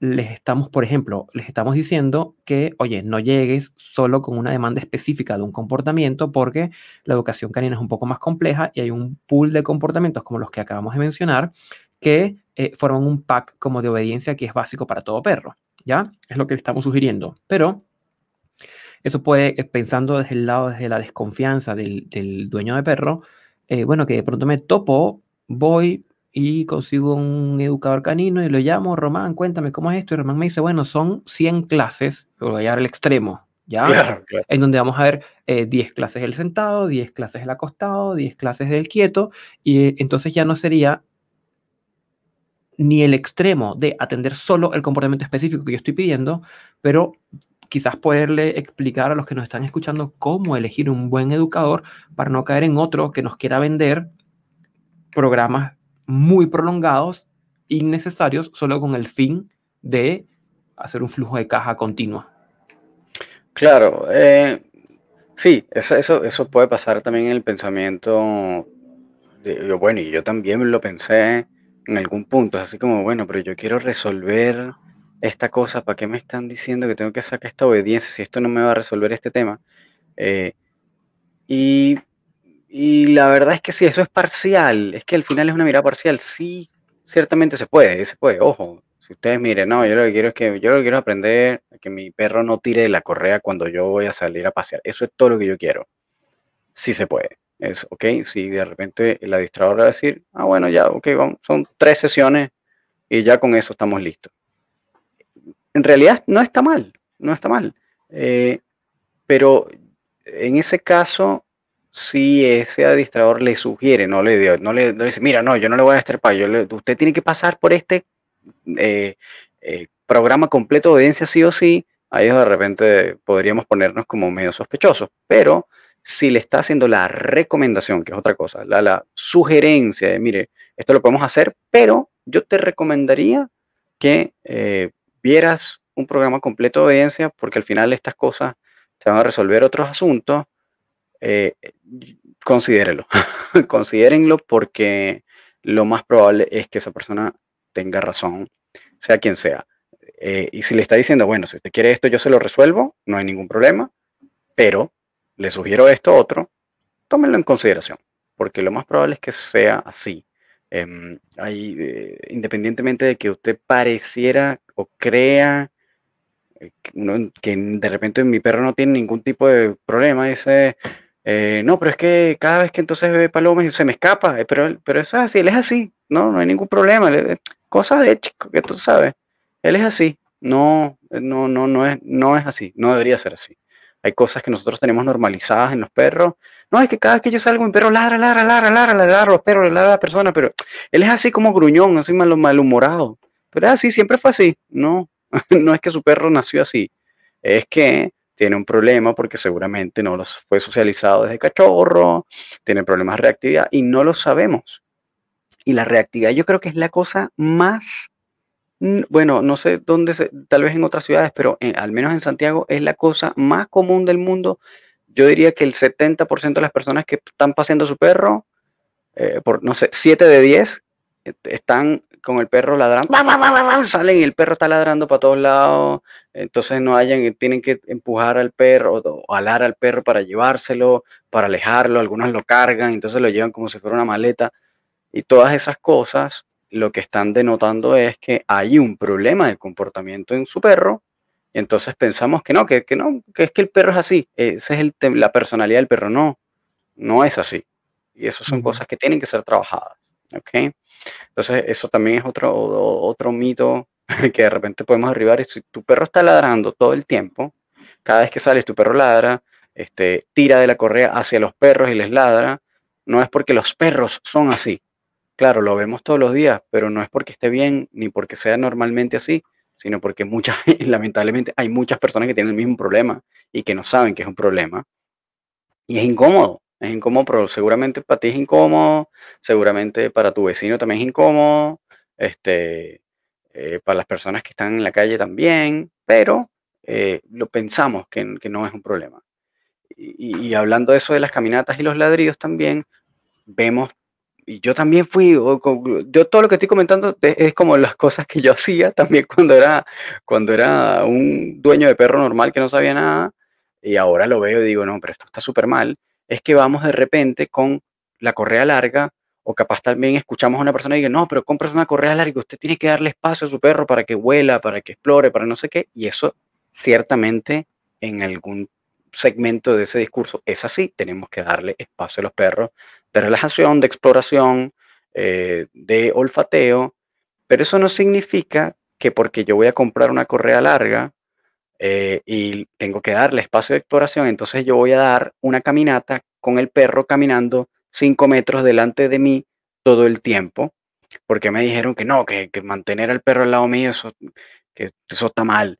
Speaker 2: les estamos, por ejemplo, les estamos diciendo que, oye, no llegues solo con una demanda específica de un comportamiento porque la educación canina es un poco más compleja y hay un pool de comportamientos como los que acabamos de mencionar que eh, forman un pack como de obediencia que es básico para todo perro, ¿ya? Es lo que le estamos sugiriendo. Pero eso puede, eh, pensando desde el lado, desde la desconfianza del, dueño de perro, eh, bueno, que de pronto me topo, voy, y consigo un educador canino y lo llamo, Román, cuéntame cómo es esto. Y Román me dice, bueno, son 100 clases, lo voy a llevar al extremo, ¿ya? En donde vamos a ver 10 eh, clases del sentado, 10 clases del acostado, 10 clases del quieto, y eh, entonces ya no sería ni el extremo de atender solo el comportamiento específico que yo estoy pidiendo, pero quizás poderle explicar a los que nos están escuchando cómo elegir un buen educador para no caer en otro que nos quiera vender programas muy prolongados, innecesarios, solo con el fin de hacer un flujo de caja continua.
Speaker 1: Claro, eh, sí, eso, eso, puede pasar también en el pensamiento. De, bueno, y yo también lo pensé en algún punto, así como, bueno, pero yo quiero resolver esta cosa, ¿para qué me están diciendo que tengo que sacar esta obediencia si esto no me va a resolver este tema? Eh, y y la verdad es que sí, eso es parcial, es que al final es una mirada parcial, sí, ciertamente se puede, se puede, ojo, si ustedes miren, no, yo lo que quiero es que, yo lo que quiero aprender que mi perro no tire la correa cuando yo voy a salir a pasear, eso es todo lo que yo quiero, sí se puede, es, ok, si de repente la distradora va a decir, ah, bueno, ya, ok, vamos, son tres sesiones y ya con eso estamos listos. En realidad no está mal, no está mal, eh, pero en ese caso si ese administrador le sugiere, no le, no le, dice, mira, no, yo no le voy a destrepar, yo usted tiene que pasar por este eh, eh, programa completo de obediencia sí o sí, ahí de repente podríamos ponernos como medio sospechosos. Pero si le está haciendo la recomendación, que es otra cosa, la, sugerencia de, mire, esto lo podemos hacer, pero yo te recomendaría que vieras un programa completo de obediencia, porque al final estas cosas te van a resolver otros asuntos. Eh, considérelo, considérenlo porque lo más probable es que esa persona tenga razón, sea quien sea. Eh, y si le está diciendo, bueno, si usted quiere esto, yo se lo resuelvo, no hay ningún problema, pero le sugiero esto otro, tómenlo en consideración, porque lo más probable es que sea así. Em, eh, independientemente de que usted pareciera o crea eh, que de repente mi perro no tiene ningún tipo de problema, dice, eh, no, pero es que cada vez que entonces ve palomas se me escapa, pero, pero eso es así, él es así, no, no hay ningún problema, cosas de chico que tú sabes, él es así, no, no, no, no es, no es así, no debería ser así. Hay cosas que nosotros tenemos normalizadas en los perros. No, es que cada vez que yo salgo, mi perro ladra, ladra, ladra, ladra, ladra los perros, ladra a la persona, pero él es así como gruñón, así mal, malhumorado. Pero así, siempre fue así. No, no es que su perro nació así. Es que tiene un problema porque seguramente no los fue socializado desde cachorro, tiene problemas de reactividad y no lo sabemos. Y la reactividad yo creo que es la cosa más bueno, no sé dónde, tal vez en otras ciudades, pero al menos en Santiago es la cosa más común del mundo. Yo diría que el 70% de las personas que están paseando su perro, eh, por no sé, 7 de 10 están con el perro ladrando, salen y el perro está ladrando para todos lados, entonces no hayan, tienen que empujar al perro o alar al perro para llevárselo, para alejarlo, algunos lo cargan, entonces lo llevan como si fuera una maleta y todas esas cosas lo que están denotando es que hay un problema de comportamiento en su perro. Y entonces pensamos que no, que, no, que es que el perro es así. Esa es la personalidad del perro. No, no es así. Y eso son cosas que tienen que ser trabajadas. ¿Ok? Entonces, eso también es otro, otro mito que de repente podemos arribar. si tu perro está ladrando todo el tiempo, cada vez que sales tu perro ladra, este, tira de la correa hacia los perros y les ladra, no es porque los perros son así. Claro, lo vemos todos los días, pero no es porque esté bien ni porque sea normalmente así, sino porque muchas, lamentablemente hay muchas personas que tienen el mismo problema y que no saben que es un problema. Y es incómodo, es incómodo, pero seguramente para ti es incómodo, seguramente para tu vecino también es incómodo, este, eh, para las personas que están en la calle también, pero eh, lo pensamos que, no es un problema. Y, y, hablando de eso de las caminatas y los ladrillos también, vemos y yo también fui, yo todo lo que estoy comentando es como las cosas que yo hacía también cuando era, cuando era un dueño de perro normal que no sabía nada, y ahora lo veo y digo, no, pero esto está súper mal, es que vamos de repente con la correa larga, o capaz también escuchamos a una persona y diga, no, pero compras una correa larga, usted tiene que darle espacio a su perro para que vuela, para que explore, para no sé qué, y eso ciertamente en algún segmento de ese discurso es así, tenemos que darle espacio a los perros de relajación, de exploración, eh, de olfateo, pero eso no significa que porque yo voy a comprar una correa larga eh, y tengo que darle espacio de exploración, entonces yo voy a dar una caminata con el perro caminando 5 metros delante de mí todo el tiempo, porque me dijeron que no, que, mantener al perro al lado mío, eso, que eso está mal.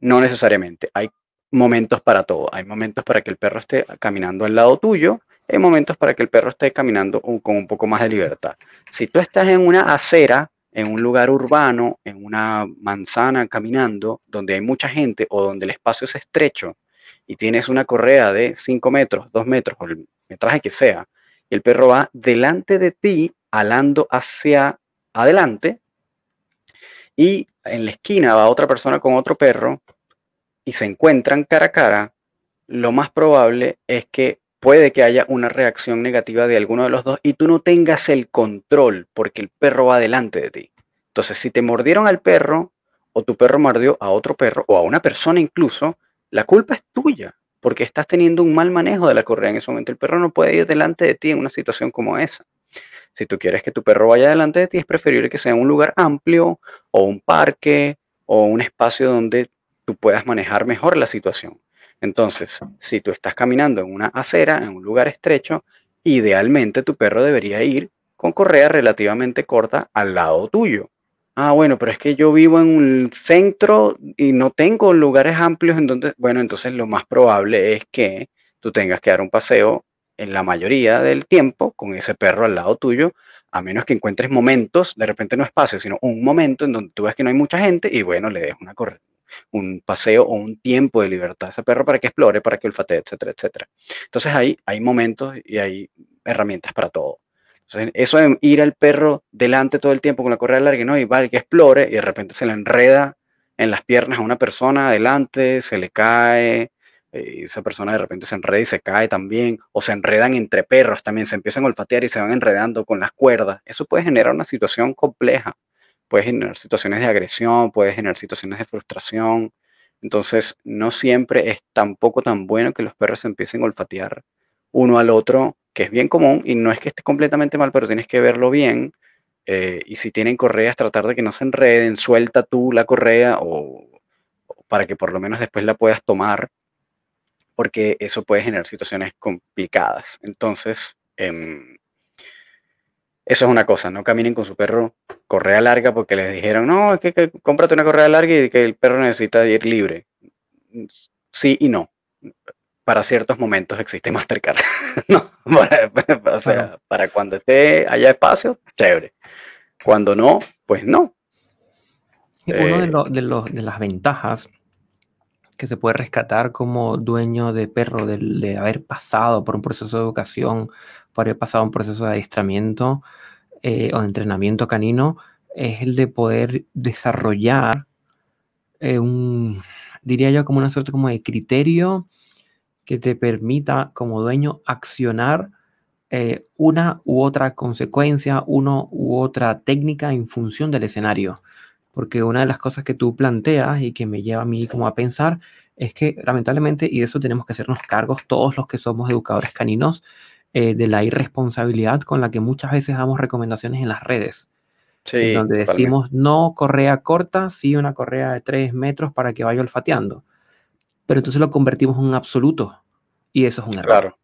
Speaker 1: No necesariamente. Hay momentos para todo. Hay momentos para que el perro esté caminando al lado tuyo hay momentos para que el perro esté caminando con un poco más de libertad. Si tú estás en una acera, en un lugar urbano, en una manzana caminando, donde hay mucha gente o donde el espacio es estrecho y tienes una correa de 5 metros, 2 metros o el metraje que sea, y el perro va delante de ti, alando hacia adelante, y en la esquina va otra persona con otro perro y se encuentran cara a cara, lo más probable es que puede que haya una reacción negativa de alguno de los dos y tú no tengas el control porque el perro va delante de ti. Entonces, si te mordieron al perro o tu perro mordió a otro perro o a una persona incluso, la culpa es tuya porque estás teniendo un mal manejo de la correa en ese momento. El perro no puede ir delante de ti en una situación como esa. Si tú quieres que tu perro vaya delante de ti, es preferible que sea un lugar amplio o un parque o un espacio donde tú puedas manejar mejor la situación. Entonces, si tú estás caminando en una acera, en un lugar estrecho, idealmente tu perro debería ir con correa relativamente corta al lado tuyo. Ah, bueno, pero es que yo vivo en un centro y no tengo lugares amplios en donde, bueno, entonces lo más probable es que tú tengas que dar un paseo en la mayoría del tiempo con ese perro al lado tuyo, a menos que encuentres momentos, de repente no espacio, sino un momento en donde tú ves que no hay mucha gente y bueno, le des una un paseo o un tiempo de libertad a ese perro para que explore, para que olfatee, etcétera, etcétera. Entonces ahí hay momentos y hay herramientas para todo eso de ir al perro delante todo el tiempo con la correa larga, ¿no? Y va que explore y de repente se le enreda en las piernas a una persona adelante, se le cae, eh, y esa persona de repente se enreda y se cae también, o se enredan entre perros también, se empiezan a olfatear y se van enredando con las cuerdas. Eso puede generar una situación compleja, puede generar situaciones de agresión, puede generar situaciones de frustración. Entonces, no siempre es tampoco tan bueno que los perros empiecen a olfatear uno al otro que es bien común y no es que esté completamente mal, pero tienes que verlo bien. Eh, y si tienen correas, tratar de que no se enreden, suelta tú la correa o, para que por lo menos después la puedas tomar, porque eso puede generar situaciones complicadas. Entonces, em, eso es una cosa, no caminen con su perro correa larga porque les dijeron, no, es que, que cómprate una correa larga y que el perro necesita ir libre. Sí y no para ciertos momentos existe Mastercard. no, o sea, para cuando esté haya espacio, chévere. Cuando no, pues no.
Speaker 2: Una de, eh, de, las ventajas que se puede rescatar como dueño de perro de, haber pasado por un proceso de educación, pasado un proceso de adiestramiento eh, o de entrenamiento canino, es el de poder desarrollar eh, un, diría yo, como una suerte como de criterio que te permita como dueño accionar eh, una u otra consecuencia, una u otra técnica en función del escenario. Porque una de las cosas que tú planteas y que me lleva a mí como a pensar es que lamentablemente, y de eso tenemos que hacernos cargos todos los que somos educadores caninos, eh, de la irresponsabilidad con la que muchas veces damos recomendaciones en las redes. Sí, donde decimos no correa corta, sí una correa de 3 metros para que vaya olfateando pero entonces lo convertimos en un absoluto y eso es un error. Claro,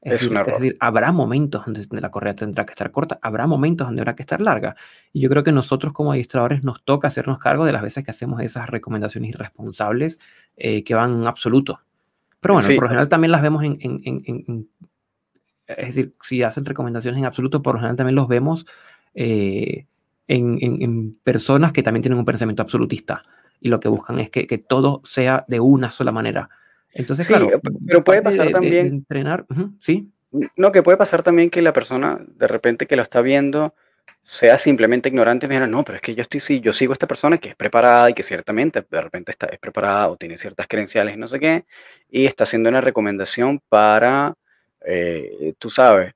Speaker 2: es, un error. Es decir, habrá momentos donde la correa tendrá que estar corta, habrá momentos donde habrá que estar larga. Y yo creo que nosotros como administradores nos toca hacernos cargo de las veces que hacemos esas recomendaciones irresponsables eh, que van en absoluto. Pero bueno, por lo general también las vemos en, en, en, Es decir, si hacen recomendaciones en absoluto, por lo general también los vemos eh, en, personas que también tienen un pensamiento absolutista y lo que buscan es que, que todo sea de una sola manera. Entonces, claro,
Speaker 1: pero puede pasar también.
Speaker 2: entrenar, sí.
Speaker 1: No, que puede pasar también que la persona de repente que lo está viendo sea simplemente ignorante y mira, no, pero es que yo estoy, sí, yo sigo a esta persona que es preparada y que ciertamente de repente está, es preparada o tiene ciertas credenciales y no sé qué, y está haciendo una recomendación para, eh, tú sabes,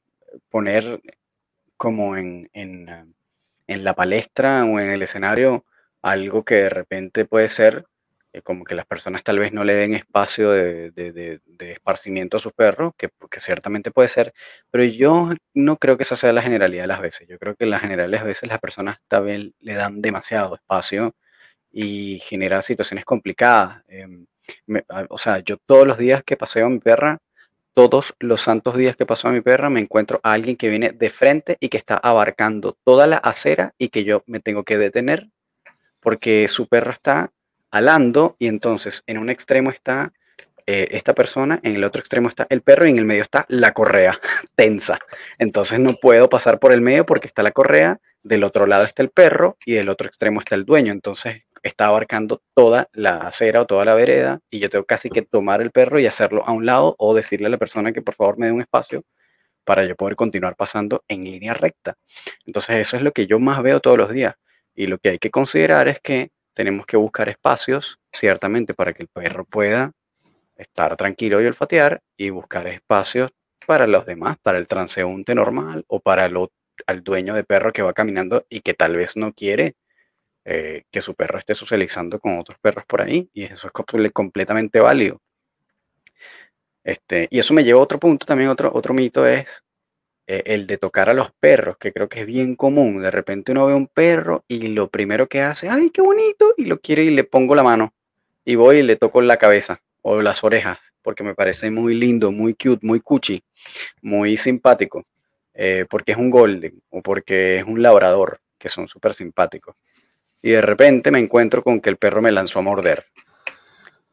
Speaker 1: poner como en, en, la palestra o en el escenario algo que de repente puede ser eh, como que las personas tal vez no le den espacio de, de, esparcimiento a sus perros, que, que, ciertamente puede ser, pero yo no creo que esa sea la generalidad de las veces. Yo creo que en las veces las personas tal vez le dan demasiado espacio y genera situaciones complicadas. Em, o sea, yo todos los días que paseo a mi perra, todos los santos días que paso a mi perra, me encuentro a alguien que viene de frente y que está abarcando toda la acera y que yo me tengo que detener porque su perro está alando y entonces en un extremo está eh, esta persona, en el otro extremo está el perro y en el medio está la correa tensa. Entonces no puedo pasar por el medio porque está la correa, del otro lado está el perro y del otro extremo está el dueño. Entonces está abarcando toda la acera o toda la vereda y yo tengo casi que tomar el perro y hacerlo a un lado o decirle a la persona que por favor me dé un espacio para yo poder continuar pasando en línea recta. Entonces eso es lo que yo más veo todos los días. Y lo que hay que considerar es que tenemos que buscar espacios, ciertamente, para que el perro pueda estar tranquilo y olfatear y buscar espacios para los demás, para el transeúnte normal o para el, dueño de perro que va caminando y que tal vez no quiere eh, que su perro esté socializando con otros perros por ahí y eso es completamente válido. Este, y eso me lleva a otro punto, también otro, otro mito es eh, el de tocar a los perros, que creo que es bien común. De repente uno ve un perro y lo primero que hace, ay, qué bonito, y lo quiere y le pongo la mano. Y voy y le toco la cabeza o las orejas, porque me parece muy lindo, muy cute, muy cuchi, muy simpático, eh, porque es un golden o porque es un labrador, que son súper simpáticos. Y de repente me encuentro con que el perro me lanzó a morder.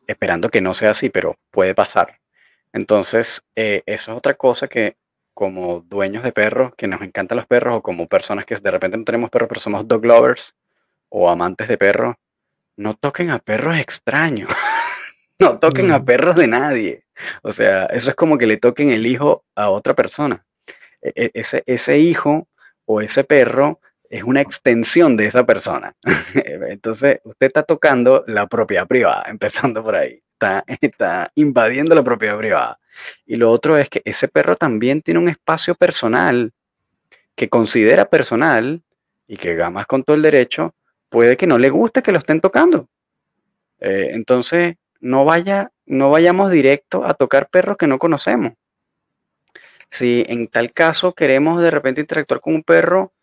Speaker 1: Esperando que no sea así, pero puede pasar. Entonces, eh, eso es otra cosa que como dueños de perros, que nos encantan los perros, o como personas que de repente no tenemos perros, pero somos dog lovers o amantes de perros, no toquen a perros extraños. no toquen a perros de nadie. O sea, eso es como que le toquen el hijo a otra persona. E, e, ese, ese hijo o ese perro es una extensión de esa persona. Entonces, usted está tocando la propiedad privada, empezando por ahí. Está, está invadiendo la propiedad privada. Y lo otro es que ese perro también tiene un espacio personal que considera personal y que gamas con todo el derecho, puede que no le guste que lo estén tocando. Eh, entonces, no, vaya, no vayamos directo a tocar perros que no conocemos. Si en tal caso queremos de repente interactuar con un perro,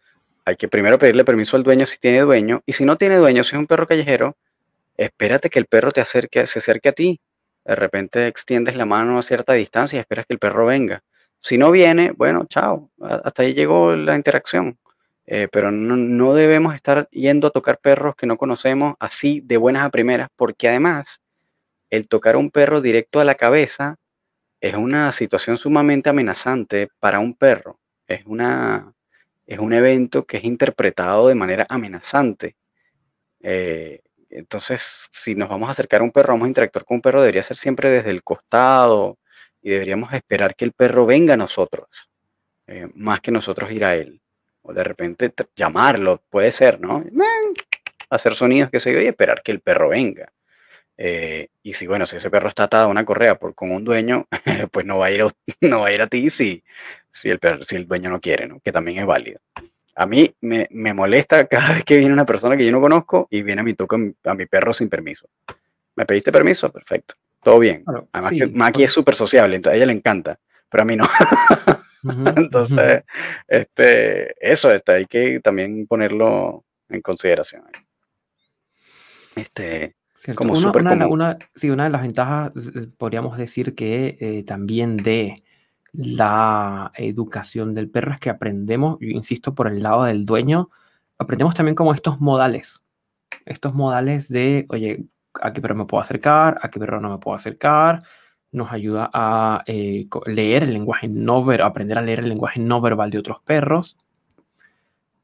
Speaker 1: hay que primero pedirle permiso al dueño si tiene dueño. Y si no tiene dueño, si es un perro callejero, espérate que el perro te acerque, se acerque a ti. De repente extiendes la mano a cierta distancia y esperas que el perro venga. Si no viene, bueno, chao. Hasta ahí llegó la interacción. Eh, pero no, no, debemos estar yendo a tocar perros que no conocemos así de buenas a primeras, porque además el tocar a un perro directo a la cabeza es una situación sumamente amenazante para un perro. Es, una, es un evento que es interpretado de manera amenazante. Eh, entonces, si nos vamos a acercar a un perro, vamos a interactuar con un perro, debería ser siempre desde el costado y deberíamos esperar que el perro venga a nosotros, eh, más que nosotros ir a él. O de repente llamarlo, puede ser, ¿no? Hacer sonidos que se yo y esperar que el perro venga. Eh, y si, bueno, si ese perro está atado a una correa por, con un dueño, pues no va a ir a, no va a, ir a ti si, si, el si el dueño no quiere, ¿no? Que también es válido. A mí me, me, molesta cada vez que viene una persona que yo no conozco y viene a mi toque a mi perro sin permiso. ¿Me pediste permiso? Perfecto. Todo bien. Además que Maki es súper sociable, entonces a ella le encanta, pero a mí no. entonces, este, eso está, hay que también ponerlo en consideración.
Speaker 2: Este, como una, una, sí, una de las ventajas, podríamos decir que eh, también de la educación del perro es que aprendemos, yo insisto, por el lado del dueño, aprendemos también como estos modales. Estos modales de, oye, a qué perro me puedo acercar, a qué perro no me puedo acercar. Nos ayuda a eh, leer el lenguaje no verbal, aprender a leer el lenguaje no verbal de otros perros.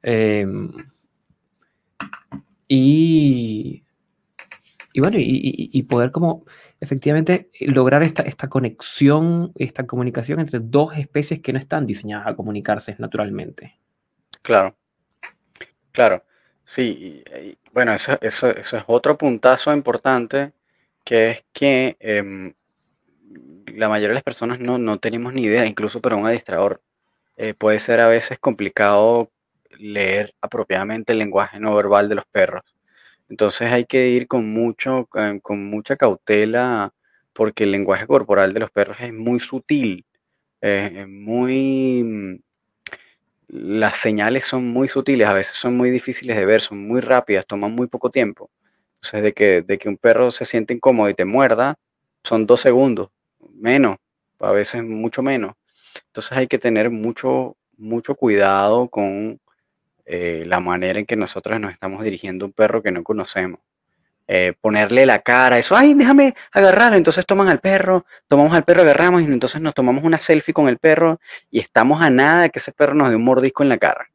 Speaker 2: Em, y y bueno, y, poder como efectivamente lograr esta, esta conexión, esta comunicación entre dos especies que no están diseñadas a comunicarse naturalmente.
Speaker 1: Claro, claro. Sí, bueno, eso, eso, eso, es otro puntazo importante, que es que em, la mayoría de las personas no, no, tenemos ni idea, incluso para un adiestrador. Eh, puede ser a veces complicado leer apropiadamente el lenguaje no verbal de los perros. Entonces hay que ir con mucho, eh, con mucha cautela porque el lenguaje corporal de los perros es muy sutil, eh, muy... Mm, las señales son muy sutiles, a veces son muy difíciles de ver, son muy rápidas, toman muy poco tiempo. Entonces, de que, de que un perro se siente incómodo y te muerda, son dos segundos, menos, a veces mucho menos. Entonces hay que tener mucho, mucho cuidado con eh, la manera en que nosotros nos estamos dirigiendo a un perro que no conocemos. Eh, ponerle la cara, eso, ay, déjame agarrar, entonces toman al perro, tomamos al perro, agarramos y entonces nos tomamos una selfie con el perro y estamos a nada que ese perro nos dé un mordisco en la cara,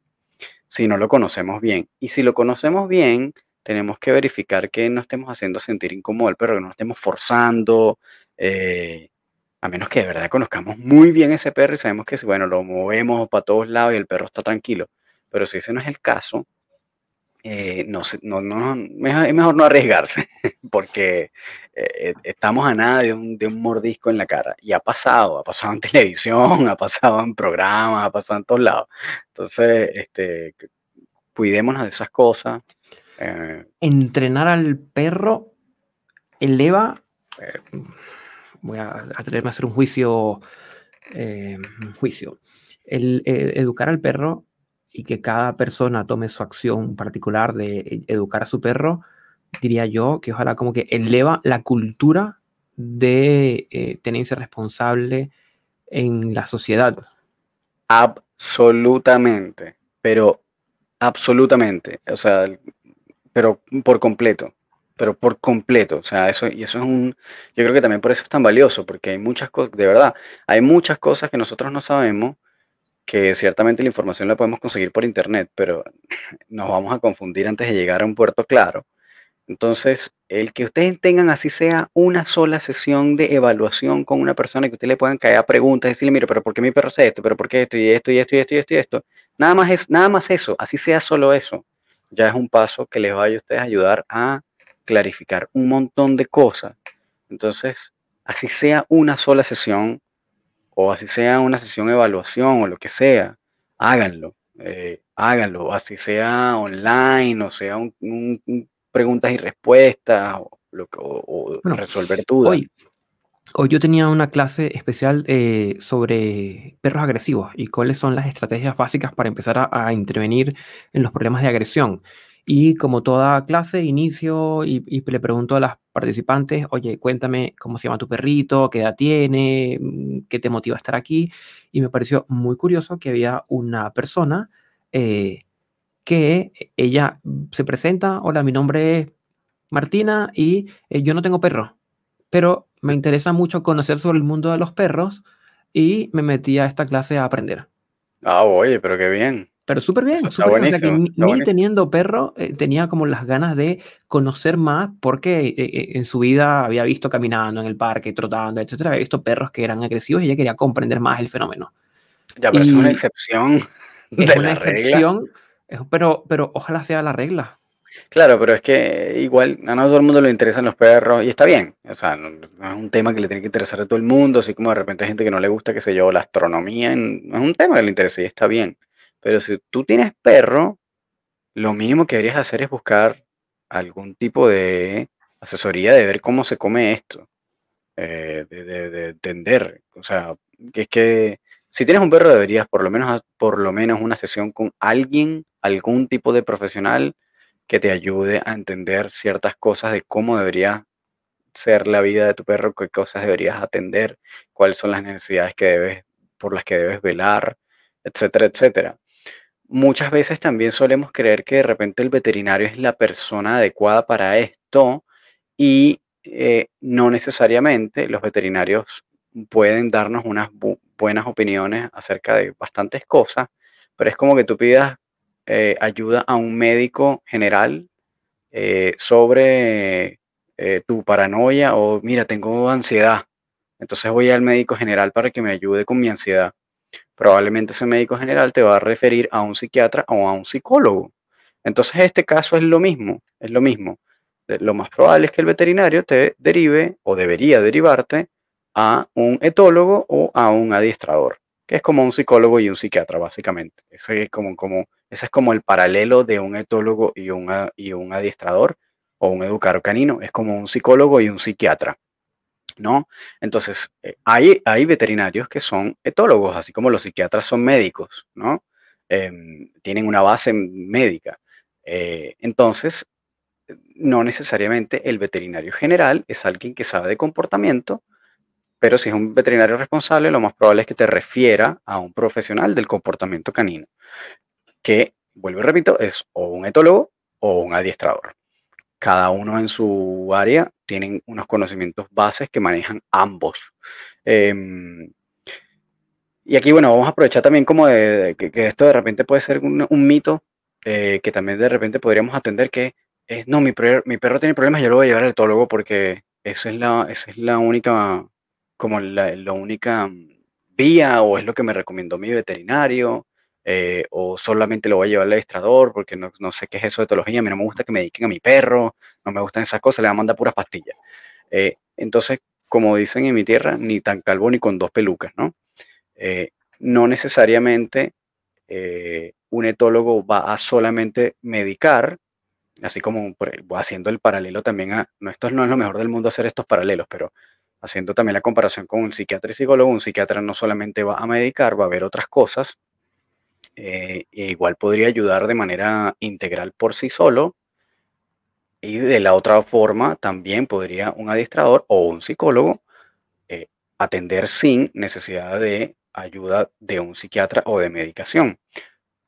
Speaker 1: si no lo conocemos bien. Y si lo conocemos bien, tenemos que verificar que no estemos haciendo sentir incómodo al perro, que no estemos forzando, eh, a menos que de verdad conozcamos muy bien ese perro y sabemos que, bueno, lo movemos para todos lados y el perro está tranquilo. Pero si ese no es el caso, eh, no, es mejor no arriesgarse, porque eh, estamos a nada de un, mordisco en la cara. Y ha pasado, ha pasado en televisión, ha pasado en programas, ha pasado en todos lados. Entonces, este, cuidémonos de esas cosas.
Speaker 2: Eh. Entrenar al perro eleva, voy a atreverme a hacer un juicio, un juicio. Educar al perro y que cada persona tome su acción particular de educar a su perro, diría yo que ojalá como que eleva la cultura de eh, tenencia responsable en la sociedad.
Speaker 1: Absolutamente, pero absolutamente. O sea, pero por completo, pero por completo. O sea, eso, y eso es un, yo creo que también por eso es tan valioso, porque hay muchas cosas, de verdad, hay muchas cosas que nosotros no sabemos, que ciertamente la información la podemos conseguir por internet, pero nos vamos a confundir antes de llegar a un puerto claro. Entonces, el que ustedes tengan así sea una sola sesión de evaluación con una persona que ustedes le puedan caer a preguntas, decirle, mira, pero ¿por qué mi perro hace esto? ¿Pero por qué esto y esto y esto y esto y esto y esto? Nada más, es, nada más eso, así sea solo eso. Ya es un paso que les va a ustedes ayudar a clarificar un montón de cosas. Entonces, así sea una sola sesión o así sea una sesión de evaluación o lo que sea, háganlo. Eh, háganlo, así sea online o sea un, un preguntas y respuestas o, lo o resolver dudas.
Speaker 2: Hoy, hoy, yo tenía una clase especial eh, sobre perros agresivos y cuáles son las estrategias básicas para empezar a, intervenir en los problemas de agresión. Y como toda clase, inicio y, le pregunto a las participantes, oye, cuéntame cómo se llama tu perrito, qué edad tiene, mm, qué te motiva a estar aquí. Y me pareció muy curioso que había una persona eh, que ella se presenta, hola, mi nombre es Martina y eh, yo no tengo perro, pero me interesa mucho conocer sobre el mundo de los perros y me metí a esta clase a aprender.
Speaker 1: Ah, oye, pero qué bien.
Speaker 2: Pero súper bien, súper bien. O sea que ni, teniendo perro eh, tenía como las ganas de conocer más porque eh, en su vida había visto caminando en el parque, trotando, etcétera, había visto perros que eran agresivos y ella quería comprender más el fenómeno.
Speaker 1: Ya, pero es una excepción.
Speaker 2: Es una excepción, pero, pero ojalá sea la regla.
Speaker 1: Claro, pero es que igual a no todo el mundo le interesan los perros y está bien. O sea, no, es un tema que le tiene que interesar a todo el mundo, así como de repente hay gente que no le gusta, qué sé yo, la astronomía, no es un tema que le interese y está bien. Pero si tú tienes perro, lo mínimo que deberías hacer es buscar algún tipo de asesoría de ver cómo se come esto, eh, de, de entender. O sea, es que si tienes un perro deberías por lo menos, por lo menos una sesión con alguien, algún tipo de profesional que te ayude a entender ciertas cosas de cómo debería ser la vida de tu perro, qué cosas deberías atender, cuáles son las necesidades que debes, por las que debes velar, etcétera, etcétera. Muchas veces también solemos creer que de repente el veterinario es la persona adecuada para esto y eh, no necesariamente los veterinarios pueden darnos unas buenas opiniones acerca de bastantes cosas, pero es como que tú pidas eh, ayuda a un médico general eh, sobre tu paranoia o mira, tengo ansiedad. Entonces voy al médico general para que me ayude con mi ansiedad. Probablemente ese médico general te va a referir a un psiquiatra o a un psicólogo. Entonces este caso es lo mismo, es lo mismo. Lo más probable es que el veterinario te derive o debería derivarte a un etólogo o a un adiestrador, que es como un psicólogo y un psiquiatra, básicamente. Ese es como, el paralelo de un etólogo y un adiestrador o un educador canino. Es como un psicólogo y un psiquiatra. ¿No? Entonces, eh, hay, veterinarios que son etólogos, así como los psiquiatras son médicos, ¿no? Em, tienen una base médica. Eh, entonces, no necesariamente el veterinario general es alguien que sabe de comportamiento, pero si es un veterinario responsable, lo más probable es que te refiera a un profesional del comportamiento canino, que, vuelvo y repito, es o un etólogo o un adiestrador. Cada uno en su área tienen unos conocimientos bases que manejan ambos. Em, y aquí, bueno, vamos a aprovechar también como de, que, esto de repente puede ser un, mito eh, que también de repente podríamos atender, que es, no, mi, mi perro tiene problemas, yo lo voy a llevar al etólogo porque esa es la, esa es la única como la, única vía o es lo que me recomendó mi veterinario eh, o solamente lo voy a llevar al registrador porque no, sé qué es eso de etología, a mí no me gusta que me dediquen a mi perro, no me gustan esas cosas, le van a mandar puras pastillas. Eh, entonces, como dicen en mi tierra, ni tan calvo ni con dos pelucas, ¿no? Eh, no necesariamente un etólogo va a solamente medicar, así como haciendo el paralelo también a, no, esto no es lo mejor del mundo hacer estos paralelos, pero haciendo también la comparación con un psiquiatra y psicólogo, un psiquiatra no solamente va a medicar, va a ver otras cosas, eh, e igual podría ayudar de manera integral por sí solo, y de la otra forma también podría un adiestrador o un psicólogo eh, atender sin necesidad de ayuda de un psiquiatra o de medicación.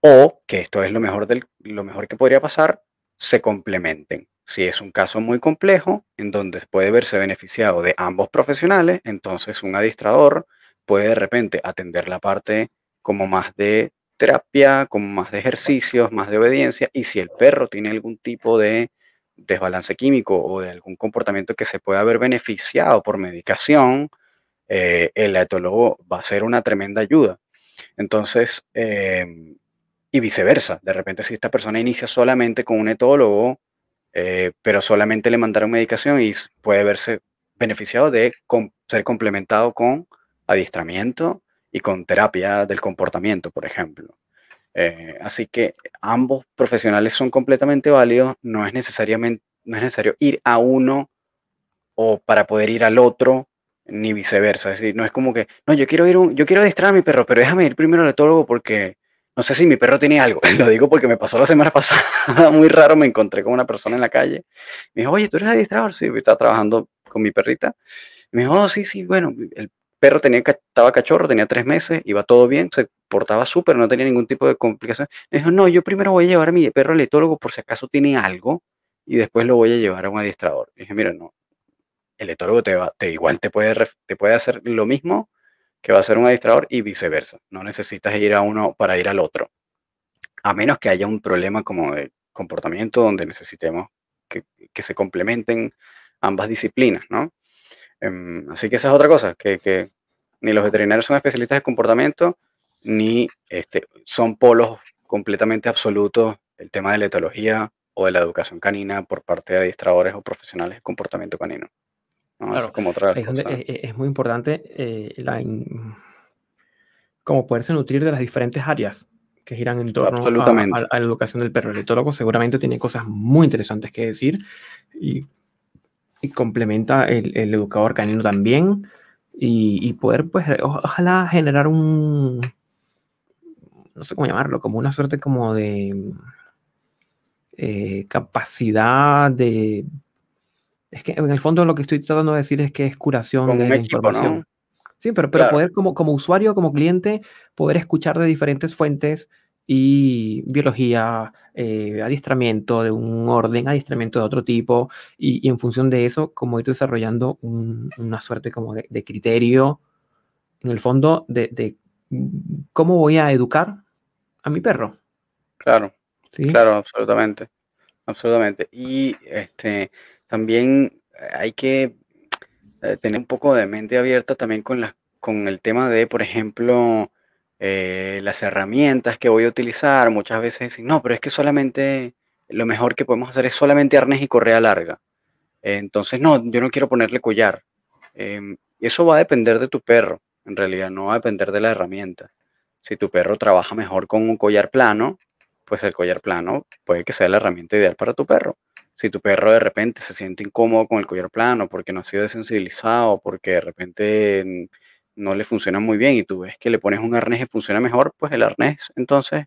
Speaker 1: O, que esto es lo mejor, del, lo mejor que podría pasar, se complementen. Si es un caso muy complejo, en donde puede verse beneficiado de ambos profesionales, entonces un adiestrador puede de repente atender la parte como más de terapia, como más de ejercicios, más de obediencia, y si el perro tiene algún tipo de desbalance químico o de algún comportamiento que se pueda haber beneficiado por medicación, eh, el etólogo va a ser una tremenda ayuda. Entonces, em, y viceversa, de repente si esta persona inicia solamente con un etólogo, eh, pero solamente le mandaron medicación y puede verse beneficiado de ser complementado con adiestramiento y con terapia del comportamiento, por ejemplo. Eh, así que ambos profesionales son completamente válidos, no es necesariamente no es necesario ir a uno o para poder ir al otro, ni viceversa. Es decir, no es como que, no, yo quiero ir, un, yo quiero adiestrar a mi perro, pero déjame ir primero al etólogo porque no sé si mi perro tiene algo. Lo digo porque me pasó la semana pasada, muy raro, me encontré con una persona en la calle. Me dijo, oye, ¿tú eres adiestrador? Sí, estaba trabajando con mi perrita. me dijo, oh, sí, sí, bueno, el perro tenía, estaba cachorro, tenía tres meses, iba todo bien, se portaba súper, no tenía ningún tipo de complicación. Dijo, no, yo primero voy a llevar a mi perro al etólogo por si acaso tiene algo y después lo voy a llevar a un adiestrador. dije, mira, no, el etólogo te, va, te igual te puede, te puede hacer lo mismo que va a ser un adiestrador y viceversa. No necesitas ir a uno para ir al otro. A menos que haya un problema como de comportamiento donde necesitemos que, se complementen ambas disciplinas, ¿no? Em, así que esa es otra cosa, que, ni los veterinarios son especialistas de comportamiento, ni este, son polos completamente absolutos el tema de la etología o de la educación canina por parte de adiestradores o profesionales de comportamiento canino.
Speaker 2: Claro, como otra es, es, muy importante eh, la como poderse nutrir de las diferentes áreas que giran en torno a, la educación del perro. El etólogo seguramente tiene cosas muy interesantes que decir y, complementa el, educador canino también y, poder, pues, ojalá generar un, no sé cómo llamarlo, como una suerte como de eh, capacidad de es que en el fondo lo que estoy tratando de decir es que es curación de información. Sí, pero, pero poder como, como usuario, como cliente, poder escuchar de diferentes fuentes y biología, eh, adiestramiento de un orden, adiestramiento de otro tipo, y, en función de eso, como ir desarrollando una suerte como de, criterio, en el fondo, de, de, cómo voy a educar a mi perro.
Speaker 1: Claro, ¿Sí? claro, absolutamente, absolutamente. Y este, también hay que eh, tener un poco de mente abierta también con, con el tema de, por ejemplo, eh, las herramientas que voy a utilizar. Muchas veces dicen, no, pero es que solamente lo mejor que podemos hacer es solamente arnés y correa larga. entonces, no, yo no quiero ponerle collar. Em, eso va a depender de tu perro, en realidad, no va a depender de la herramienta. Si tu perro trabaja mejor con un collar plano, pues el collar plano puede que sea la herramienta ideal para tu perro si tu perro de repente se siente incómodo con el collar plano porque no ha sido desensibilizado, porque de repente no le funciona muy bien y tú ves que le pones un arnés y funciona mejor, pues el arnés entonces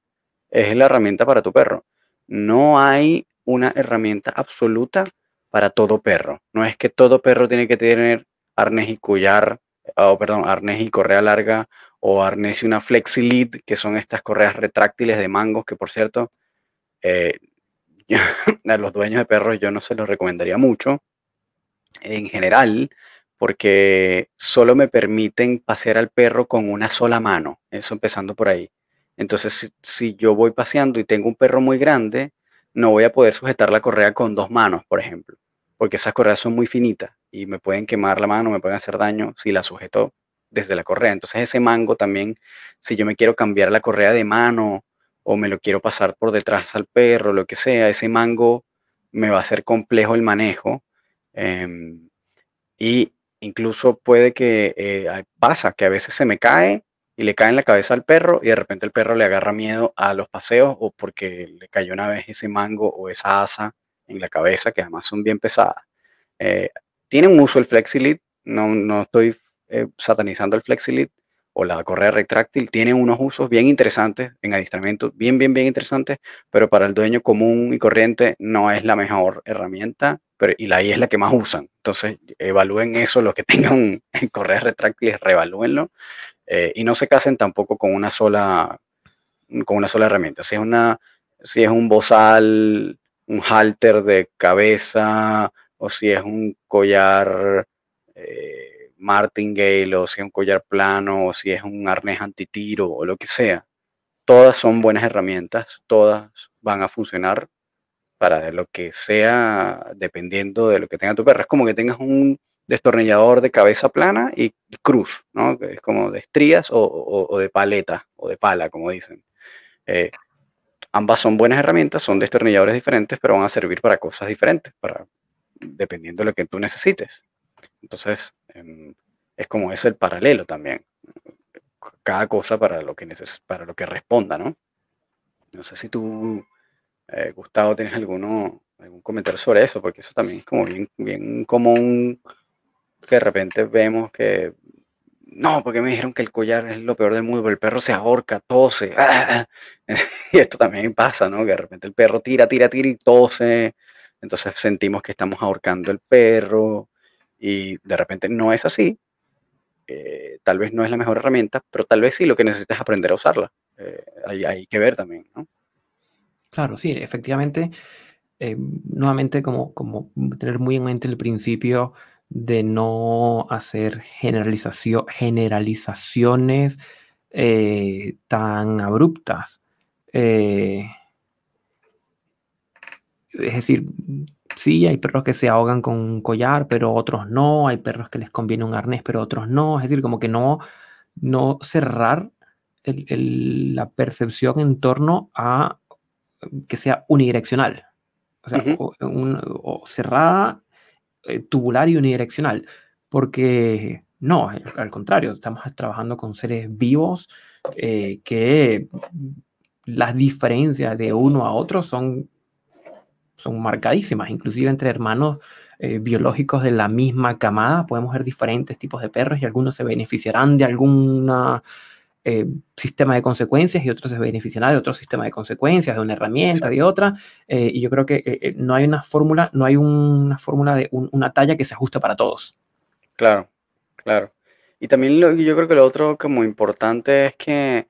Speaker 1: es la herramienta para tu perro. No hay una herramienta absoluta para todo perro. No es que todo perro tiene que tener arnés y collar, o perdón, arnés y correa larga o arnés y una flexi lead, que son estas correas retráctiles de mangos, que por cierto, eh, a los dueños de perros yo no se los recomendaría mucho en general porque solo me permiten pasear al perro con una sola mano, eso empezando por ahí. Entonces, si, yo voy paseando y tengo un perro muy grande, no voy a poder sujetar la correa con dos manos, por ejemplo, porque esas correas son muy finitas y me pueden quemar la mano, me pueden hacer daño si la sujeto desde la correa. Entonces, ese mango también, si yo me quiero cambiar la correa de mano o me lo quiero pasar por detrás al perro, lo que sea, ese mango me va a ser complejo el manejo. Em, y incluso puede que eh, pasa que a veces se me cae y le cae en la cabeza al perro y de repente el perro le agarra miedo a los paseos o porque le cayó una vez ese mango o esa asa en la cabeza, que además son bien pesadas. Eh, tiene un uso el FlexiLit, no, no estoy eh, satanizando el FlexiLit, o la correa retráctil tiene unos usos bien interesantes en adiestramiento, bien, bien, bien interesantes, pero para el dueño común y corriente no es la mejor herramienta, pero, y la I es la que más usan. Entonces, evalúen eso, los que tengan correas retráctiles, reevalúenlo eh, y no se casen tampoco con una sola, con una sola herramienta. Si es, una, si es un bozal, un halter de cabeza o si es un collar eh, martingale o si es un collar plano o si es un arnés antitiro o lo que sea. Todas son buenas herramientas, todas van a funcionar para lo que sea dependiendo de lo que tenga tu perro. Es como que tengas un destornillador de cabeza plana y, cruz, ¿no? Es como de estrías o, de paleta o de pala, como dicen. Eh, ambas son buenas herramientas, son destornilladores diferentes, pero van a servir para cosas diferentes, para, dependiendo de lo que tú necesites. Entonces, es como es el paralelo también. Cada cosa para lo que, neces para lo que responda, ¿no? No sé si tú, eh, Gustavo, tienes alguno, algún comentario sobre eso, porque eso también es como bien, bien común que de repente vemos que no, porque me dijeron que el collar es lo peor del mundo, el perro se ahorca, tose. y esto también pasa, ¿no? Que de repente el perro tira, tira, tira y tose. Entonces sentimos que estamos ahorcando el perro y de repente no es así. Eh, tal vez no es la mejor herramienta, pero tal vez sí lo que necesitas es aprender a usarla. Eh, hay, que ver también, ¿no?
Speaker 2: Claro, sí, efectivamente. Eh, nuevamente, como, como tener muy en mente el principio de no hacer generalización, generalizaciones eh, tan abruptas. Es decir, sí, hay perros que se ahogan con un collar, pero otros no. Hay perros que les conviene un arnés, pero otros no. Es decir, como que no, no cerrar la percepción en torno a que sea unidireccional. O sea, o cerrada eh, tubular y unidireccional, porque no, al contrario, estamos trabajando con seres vivos eh, que las diferencias de uno a otro son, son marcadísimas, inclusive entre hermanos eh, biológicos de la misma camada podemos ver diferentes tipos de perros y algunos se beneficiarán de alguna eh, sistema de consecuencias y otros se beneficiarán de otro sistema de consecuencias, de una herramienta, de otra. Eh, y yo creo que no hay una fórmula, no hay una fórmula de una talla que se ajuste para todos.
Speaker 1: Claro, claro. Y también lo, yo creo que lo otro como importante es que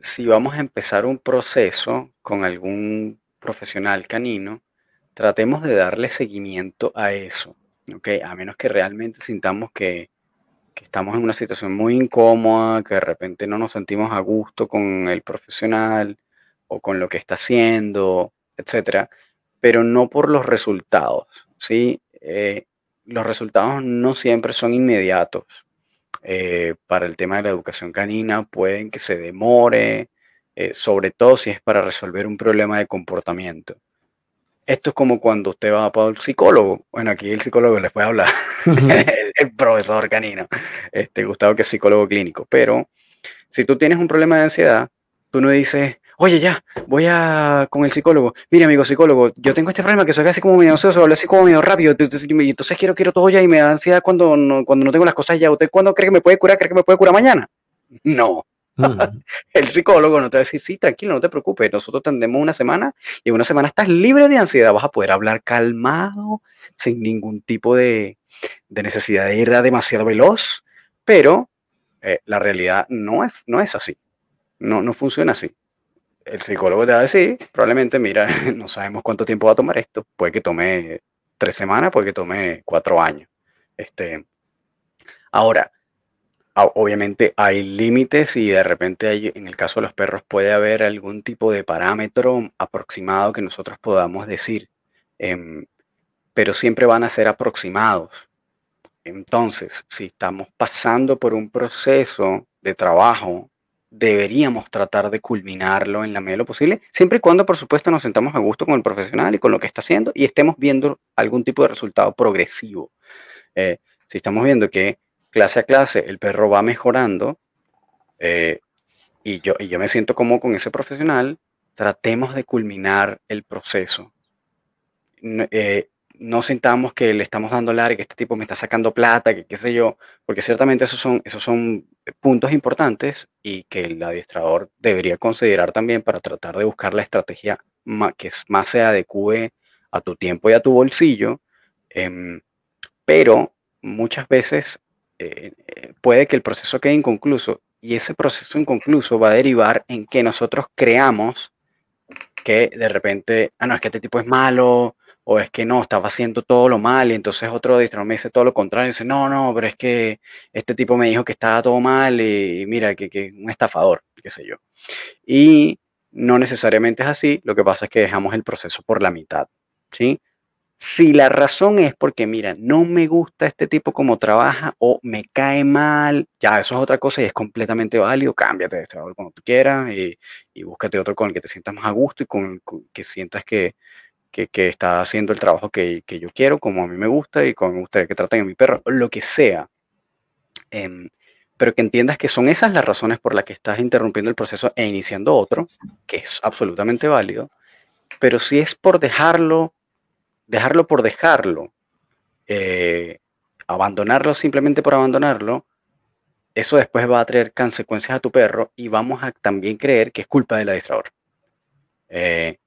Speaker 1: si vamos a empezar un proceso con algún profesional canino, tratemos de darle seguimiento a eso, ¿ok? A menos que realmente sintamos que, que estamos en una situación muy incómoda, que de repente no nos sentimos a gusto con el profesional o con lo que está haciendo, etcétera, pero no por los resultados, ¿sí? Eh, los resultados no siempre son inmediatos. Eh, para el tema de la educación canina pueden que se demore, eh, sobre todo si es para resolver un problema de comportamiento. Esto es como cuando usted va para el psicólogo. Bueno, aquí el psicólogo les puede hablar, el, profesor canino, este, Gustavo que es psicólogo clínico. Pero si tú tienes un problema de ansiedad, tú no dices, oye, ya, voy a con el psicólogo. Mire, amigo psicólogo, yo tengo este problema que soy casi como medio ansioso, hablo así como medio rápido, y entonces quiero, quiero todo ya y me da ansiedad cuando no, cuando no tengo las cosas ya. ¿Usted cuándo cree que me puede curar? ¿Cree que me puede curar mañana? No. el psicólogo no te va a decir, sí, tranquilo, no te preocupes, nosotros tendemos una semana y en una semana estás libre de ansiedad, vas a poder hablar calmado, sin ningún tipo de, necesidad de ir demasiado veloz, pero eh, la realidad no es, no es así, no, no funciona así. El psicólogo te va a decir, probablemente, mira, no sabemos cuánto tiempo va a tomar esto, puede que tome tres semanas, puede que tome cuatro años. Este, ahora, obviamente hay límites y de repente hay, en el caso de los perros puede haber algún tipo de parámetro aproximado que nosotros podamos decir, em, pero siempre van a ser aproximados. Entonces, si estamos pasando por un proceso de trabajo, deberíamos tratar de culminarlo en la medida de lo posible, siempre y cuando, por supuesto, nos sentamos a gusto con el profesional y con lo que está haciendo y estemos viendo algún tipo de resultado progresivo. Eh, si estamos viendo que clase a clase el perro va mejorando eh, y, yo, y yo me siento como con ese profesional, tratemos de culminar el proceso. No, eh, no sintamos que le estamos dando larga, que este tipo me está sacando plata, que qué sé yo, porque ciertamente esos son, esos son puntos importantes y que el adiestrador debería considerar también para tratar de buscar la estrategia que más se adecue a tu tiempo y a tu bolsillo. Em, pero muchas veces eh, puede que el proceso quede inconcluso y ese proceso inconcluso va a derivar en que nosotros creamos que de repente, ah, no, es que este tipo es malo, o es que no, estaba haciendo todo lo mal, y entonces otro administrador me dice todo lo contrario, y dice, no, no, pero es que este tipo me dijo que estaba todo mal, y, mira, que, que un estafador, qué sé yo. Y no necesariamente es así, lo que pasa es que dejamos el proceso por la mitad, ¿sí? Si la razón es porque, mira, no me gusta este tipo como trabaja o me cae mal, ya eso es otra cosa y es completamente válido, cámbiate de trabajo cuando tú quieras y, búscate otro con el que te sientas más a gusto y con el que sientas que, que, está haciendo el trabajo que, yo quiero, como a mí me gusta y como me gustaría que traten a mi perro, lo que sea. Em, pero que entiendas que son esas las razones por las que estás interrumpiendo el proceso e iniciando otro, que es absolutamente válido. Pero si es por dejarlo, dejarlo por dejarlo, eh, abandonarlo simplemente por abandonarlo, eso después va a traer consecuencias a tu perro y vamos a también creer que es culpa del adiestrador. Eh,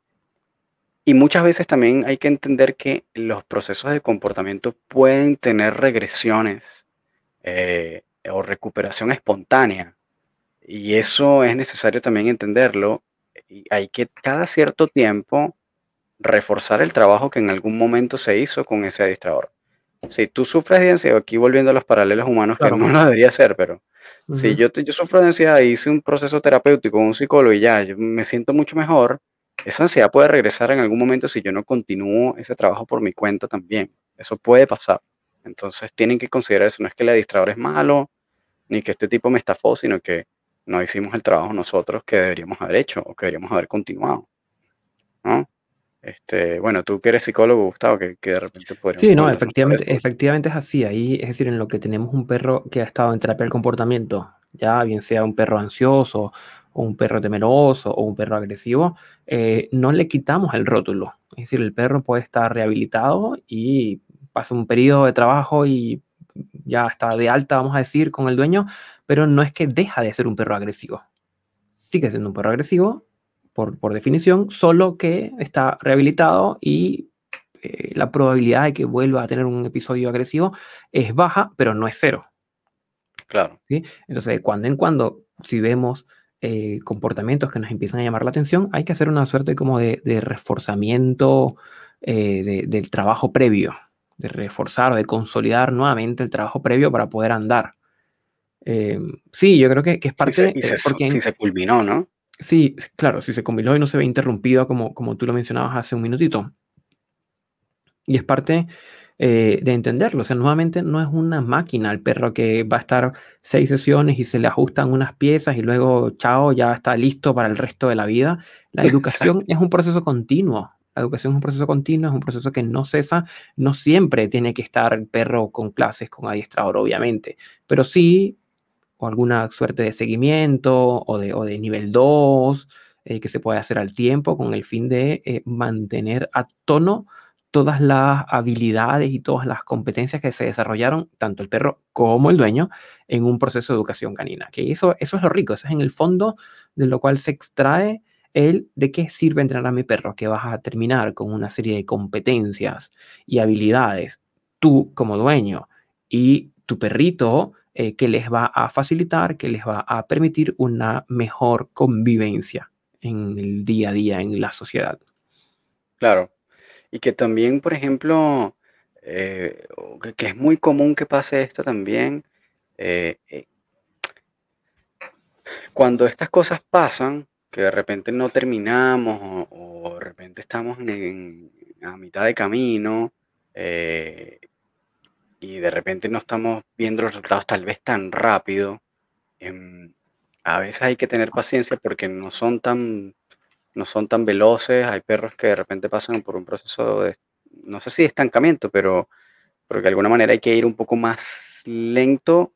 Speaker 1: y muchas veces también hay que entender que los procesos de comportamiento pueden tener regresiones eh, o recuperación espontánea. Y eso es necesario también entenderlo. Hay que cada cierto tiempo reforzar el trabajo que en algún momento se hizo con ese adiestrador. Si tú sufres de ansiedad, aquí volviendo a los paralelos humanos, que no lo debería ser, pero si yo, yo sufro de ansiedad y hice un proceso terapéutico con un psicólogo y ya, yo me siento mucho mejor, esa ansiedad puede regresar en algún momento si yo no continúo ese trabajo por mi cuenta también. Eso puede pasar. Entonces tienen que considerar eso. No es que el adiestrador es malo, ni que este tipo me estafó, sino que no hicimos el trabajo nosotros que deberíamos haber hecho o que deberíamos haber continuado. ¿no? Este, bueno, tú que eres psicólogo, Gustavo, que, que de repente puedes...
Speaker 2: Sí, no, efectivamente, efectivamente es así. Ahí, es decir, en lo que tenemos un perro que ha estado en terapia del comportamiento, ya bien sea un perro ansioso o un perro temeroso o un perro agresivo, eh, no le quitamos el rótulo. Es decir, el perro puede estar rehabilitado y pasa un periodo de trabajo y ya está de alta, vamos a decir, con el dueño, pero no es que deja de ser un perro agresivo. Sigue siendo un perro agresivo, por, por definición, solo que está rehabilitado y eh, la probabilidad de que vuelva a tener un episodio agresivo es baja, pero no es cero.
Speaker 1: Claro.
Speaker 2: ¿sí? Entonces, de cuando en cuando, si vemos eh, comportamientos que nos empiezan a llamar la atención, hay que hacer una suerte como de, de reforzamiento eh, del trabajo previo, de reforzar o de consolidar nuevamente el trabajo previo para poder andar. Eh, sí, yo creo que, es parte...
Speaker 1: Si se, porque, si se culminó, ¿no?
Speaker 2: Sí, claro, si se culminó y no se ve interrumpido como, como tú lo mencionabas hace un minutito. Y es parte eh, de entenderlo. O sea, nuevamente no es una máquina el perro que va a estar seis sesiones y se le ajustan unas piezas y luego, chao, ya está listo para el resto de la vida. La educación es un proceso continuo. La educación es un proceso continuo, es un proceso que no cesa. No siempre tiene que estar el perro con clases, con adiestrador, obviamente, pero sí, o alguna suerte de seguimiento o de, nivel 2 eh, que se puede hacer al tiempo con el fin de eh, mantener a tono todas las habilidades y todas las competencias que se desarrollaron, tanto el perro como el dueño, en un proceso de educación canina. Que eso, eso es lo rico, eso es en el fondo de lo cual se extrae el de qué sirve entrenar a mi perro, que vas a terminar con una serie de competencias y habilidades, tú como dueño y tu perrito, eh, que les va a facilitar, que les va a permitir una mejor convivencia en el día a día, en la sociedad.
Speaker 1: Claro, y que también, por ejemplo, eh, que, es muy común que pase esto también, eh, cuando estas cosas pasan, que de repente no terminamos o, de repente estamos en, a mitad de camino y de repente no estamos viendo los resultados tal vez tan rápido, em, a veces hay que tener paciencia porque no son tan no son tan veloces, hay perros que de repente pasan por un proceso de, no sé si de estancamiento, pero, porque de alguna manera hay que ir un poco más lento.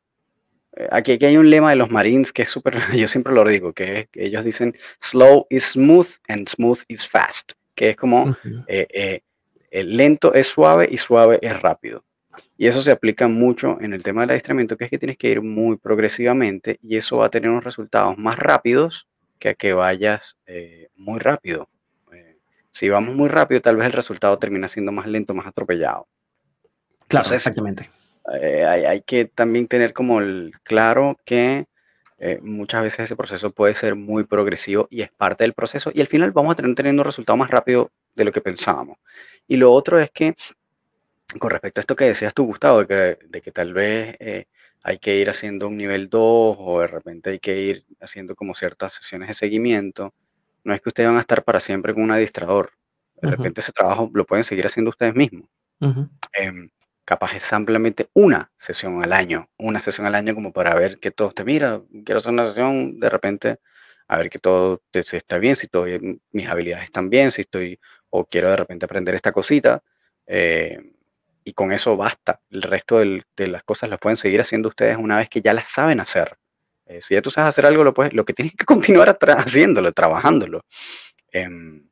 Speaker 1: Eh, aquí, aquí hay un lema de los Marines que es súper, yo siempre lo digo, que, que, ellos dicen slow is smooth and smooth is fast, que es como eh, eh, lento es suave y suave es rápido. Y eso se aplica mucho en el tema del adiestramiento, que es que tienes que ir muy progresivamente y eso va a tener unos resultados más rápidos que a que vayas eh, muy rápido. Eh, si vamos muy rápido, tal vez el resultado termina siendo más lento, más atropellado.
Speaker 2: Claro, exactamente.
Speaker 1: Eh, hay, que también tener como el claro que muchas veces ese proceso puede ser muy progresivo y es parte del proceso y al final vamos a tener teniendo un resultado más rápido de lo que pensábamos. Y lo otro es que, con respecto a esto que decías tú, Gustavo, de que, de que tal vez eh, hay que ir haciendo un nivel 2 o de repente hay que ir haciendo como ciertas sesiones de seguimiento, no es que ustedes van a estar para siempre con un adiestrador. De repente ese trabajo lo pueden seguir haciendo ustedes mismos.
Speaker 2: ujú,
Speaker 1: Em, capaz es simplemente una sesión al año, una sesión al año como para ver que todo esté, mira, quiero hacer una sesión, de repente, a ver que todo te- se está bien, si todo, mis habilidades están bien, si estoy, o quiero de repente aprender esta cosita, eh, y con eso basta. El resto del- de las cosas las pueden seguir haciendo ustedes una vez que ya las saben hacer. Eh, si ya tú sabes hacer algo, lo, puedes, lo que tienes que continuar haciéndolo, trabajándolo. Em,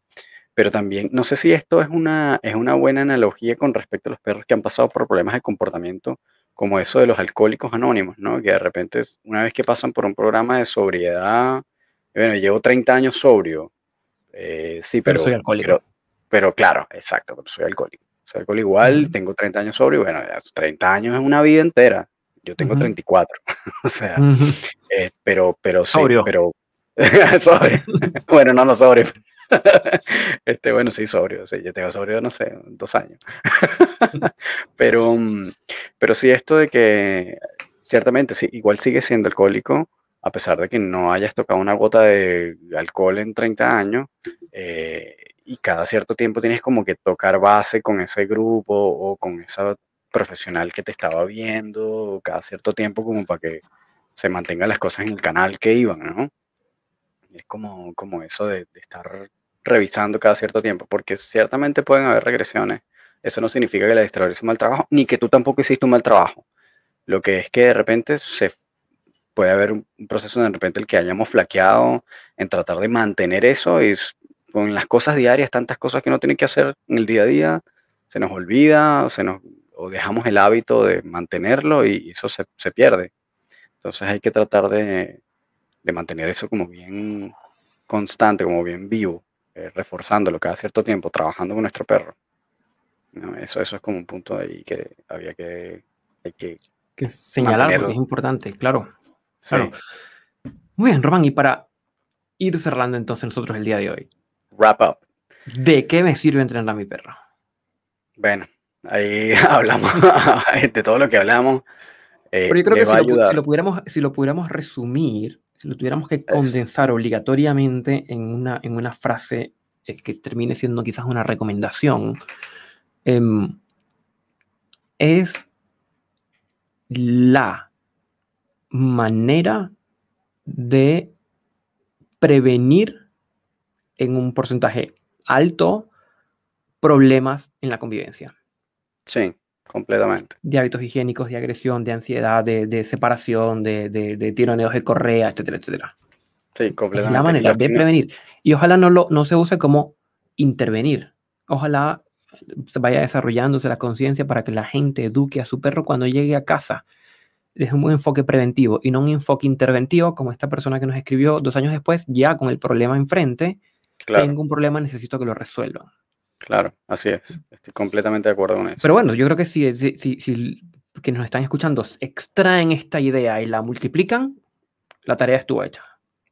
Speaker 1: pero también, no sé si esto es una, es una buena analogía con respecto a los perros que han pasado por problemas de comportamiento, como eso de los alcohólicos anónimos, ¿no? Que de repente, una vez que pasan por un programa de sobriedad, bueno, llevo 30 años sobrio, eh, sí,
Speaker 2: Pero soy alcohólico.
Speaker 1: pero, pero claro, exacto, pero soy alcohólico. Alcohólico igual, tengo 30 años sobrio, bueno, ya 30 años es una vida entera. Yo tengo
Speaker 2: ujú,
Speaker 1: 34, o sea, eh, pero, pero sí,
Speaker 2: Sobrio.
Speaker 1: pero sobrio. Bueno, no, no sobrio. Este, bueno, sí, sobrio. Sí, yo tengo sobrio, no sé, dos años. Pero, mm, pero sí, esto de que ciertamente sí, igual sigue siendo alcohólico, a pesar de que no hayas tocado una gota de alcohol en 30 años, eh, y cada cierto tiempo tienes como que tocar base con ese grupo o con esa profesional que te estaba viendo, cada cierto tiempo como para que se mantengan las cosas en el canal que iban, ¿no? Es como, como eso de, de estar revisando cada cierto tiempo, porque ciertamente pueden haber regresiones. Eso no significa que el administrador hizo un mal trabajo, ni que tú tampoco hiciste un mal trabajo. Lo que es que de repente se puede haber un proceso de repente el que hayamos flaqueado en tratar de mantener eso y con las cosas diarias, tantas cosas que no tienen que hacer en el día a día, se nos olvida o, se nos, o dejamos el hábito de mantenerlo y eso se, se pierde. Entonces hay que tratar de, de mantener eso como bien constante, como bien vivo, eh, reforzándolo cada cierto tiempo, trabajando con nuestro perro. ¿no? Eso, eso es como un punto ahí que había que, hay que
Speaker 2: Que señalar porque es importante, claro.
Speaker 1: Sí.
Speaker 2: Claro. Muy bien, Román, y para ir cerrando entonces nosotros el día de hoy,
Speaker 1: Wrap up.
Speaker 2: ¿de qué me sirve entrenar a mi perro?
Speaker 1: Bueno, ahí hablamos de todo lo que hablamos. eh,
Speaker 2: Pero yo creo que si lo, si pudiéramos, si lo pudiéramos resumir, si lo tuviéramos que condensar obligatoriamente en una, en una frase eh, que termine siendo quizás una recomendación, em, es la manera de prevenir en un porcentaje alto problemas en la convivencia,
Speaker 1: Sí, completamente.
Speaker 2: de hábitos higiénicos, de agresión, de ansiedad, de, de separación, de, de, de tironeos de correa, etcétera, etcétera.
Speaker 1: Sí,
Speaker 2: Es
Speaker 1: completamente.
Speaker 2: la
Speaker 1: Y
Speaker 2: manera de prevenir. Y ojalá no, lo, no se use como intervenir. Ojalá se vaya desarrollándose la conciencia para que la gente eduque a su perro cuando llegue a casa. Es un enfoque preventivo y no un enfoque interventivo como esta persona que nos escribió dos años después, ya con el problema enfrente.
Speaker 1: Claro,
Speaker 2: Tengo un problema, necesito que lo resuelvan.
Speaker 1: claro, así es. Estoy completamente de acuerdo con eso.
Speaker 2: Pero bueno, yo creo que si, si, si, si quienes nos están escuchando extraen esta idea y la multiplican, la tarea estuvo hecha.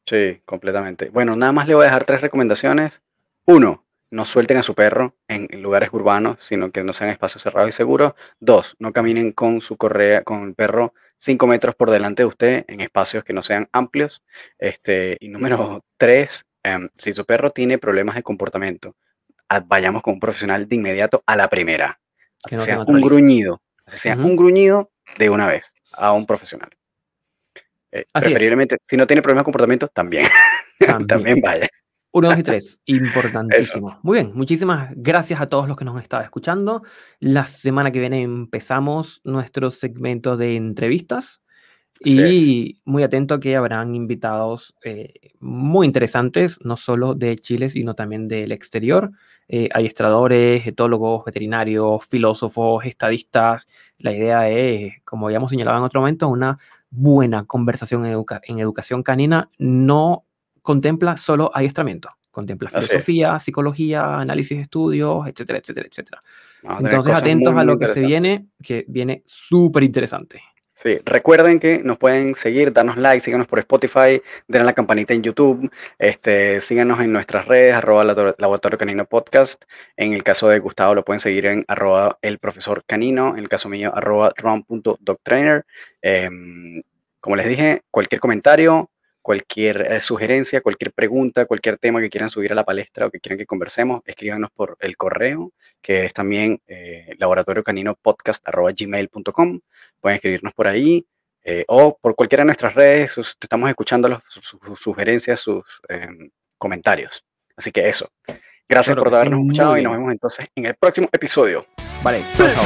Speaker 1: Sí, completamente. Bueno, nada más le voy a dejar tres recomendaciones. Uno, no suelten a su perro en en lugares urbanos, sino que no sean espacios cerrados y seguros. Dos, no caminen con su correa, con el perro cinco metros por delante de usted en espacios que no sean amplios. Este, y número tres, em, si su perro tiene problemas de comportamiento, vayamos con un profesional de inmediato a la primera.
Speaker 2: Que no
Speaker 1: sea un gruñido, sea un gruñido de una vez a un profesional. Eh,
Speaker 2: es.
Speaker 1: preferiblemente, si no tiene problemas de comportamiento, también.
Speaker 2: También.
Speaker 1: también vaya.
Speaker 2: Uno, dos y tres. Importantísimo. Muy bien. Muchísimas gracias a todos los que nos han estado escuchando. La semana que viene empezamos nuestro segmento de entrevistas. Y muy atento que habrán invitados eh, muy interesantes, no solo de Chile, sino también del exterior. Eh, adiestradores, etólogos, veterinarios, filósofos, estadistas. La idea es, como habíamos señalado en otro momento, una buena conversación en, educa- en educación canina. No contempla solo adiestramiento, contempla
Speaker 1: Así es.
Speaker 2: filosofía, psicología, análisis de estudios, etcétera, etcétera, etcétera.
Speaker 1: A
Speaker 2: Entonces, atentos
Speaker 1: muy,
Speaker 2: a lo que se viene, que viene súper interesante.
Speaker 1: Sí, recuerden que nos pueden seguir, darnos like, síganos por Spotify, den la campanita en YouTube, este, síganos en nuestras redes, arroba Laboratorio Canino Podcast. En el caso de Gustavo lo pueden seguir en arroba el profesor canino, en el caso mío, arroba ron.doctrainer. Em, como les dije, cualquier comentario, cualquier eh, sugerencia, cualquier pregunta, cualquier tema que quieran subir a la palestra o que quieran que conversemos, escríbanos por el correo, que es también eh, laboratoriocaninopodcast.gmail.com. Pueden escribirnos por ahí eh, o por cualquiera de nuestras redes. estamos escuchando sus, sugerencias, sus em, comentarios. Así que eso. Gracias por habernos escuchado y nos vemos entonces en el próximo episodio.
Speaker 2: Vale, chao, chao.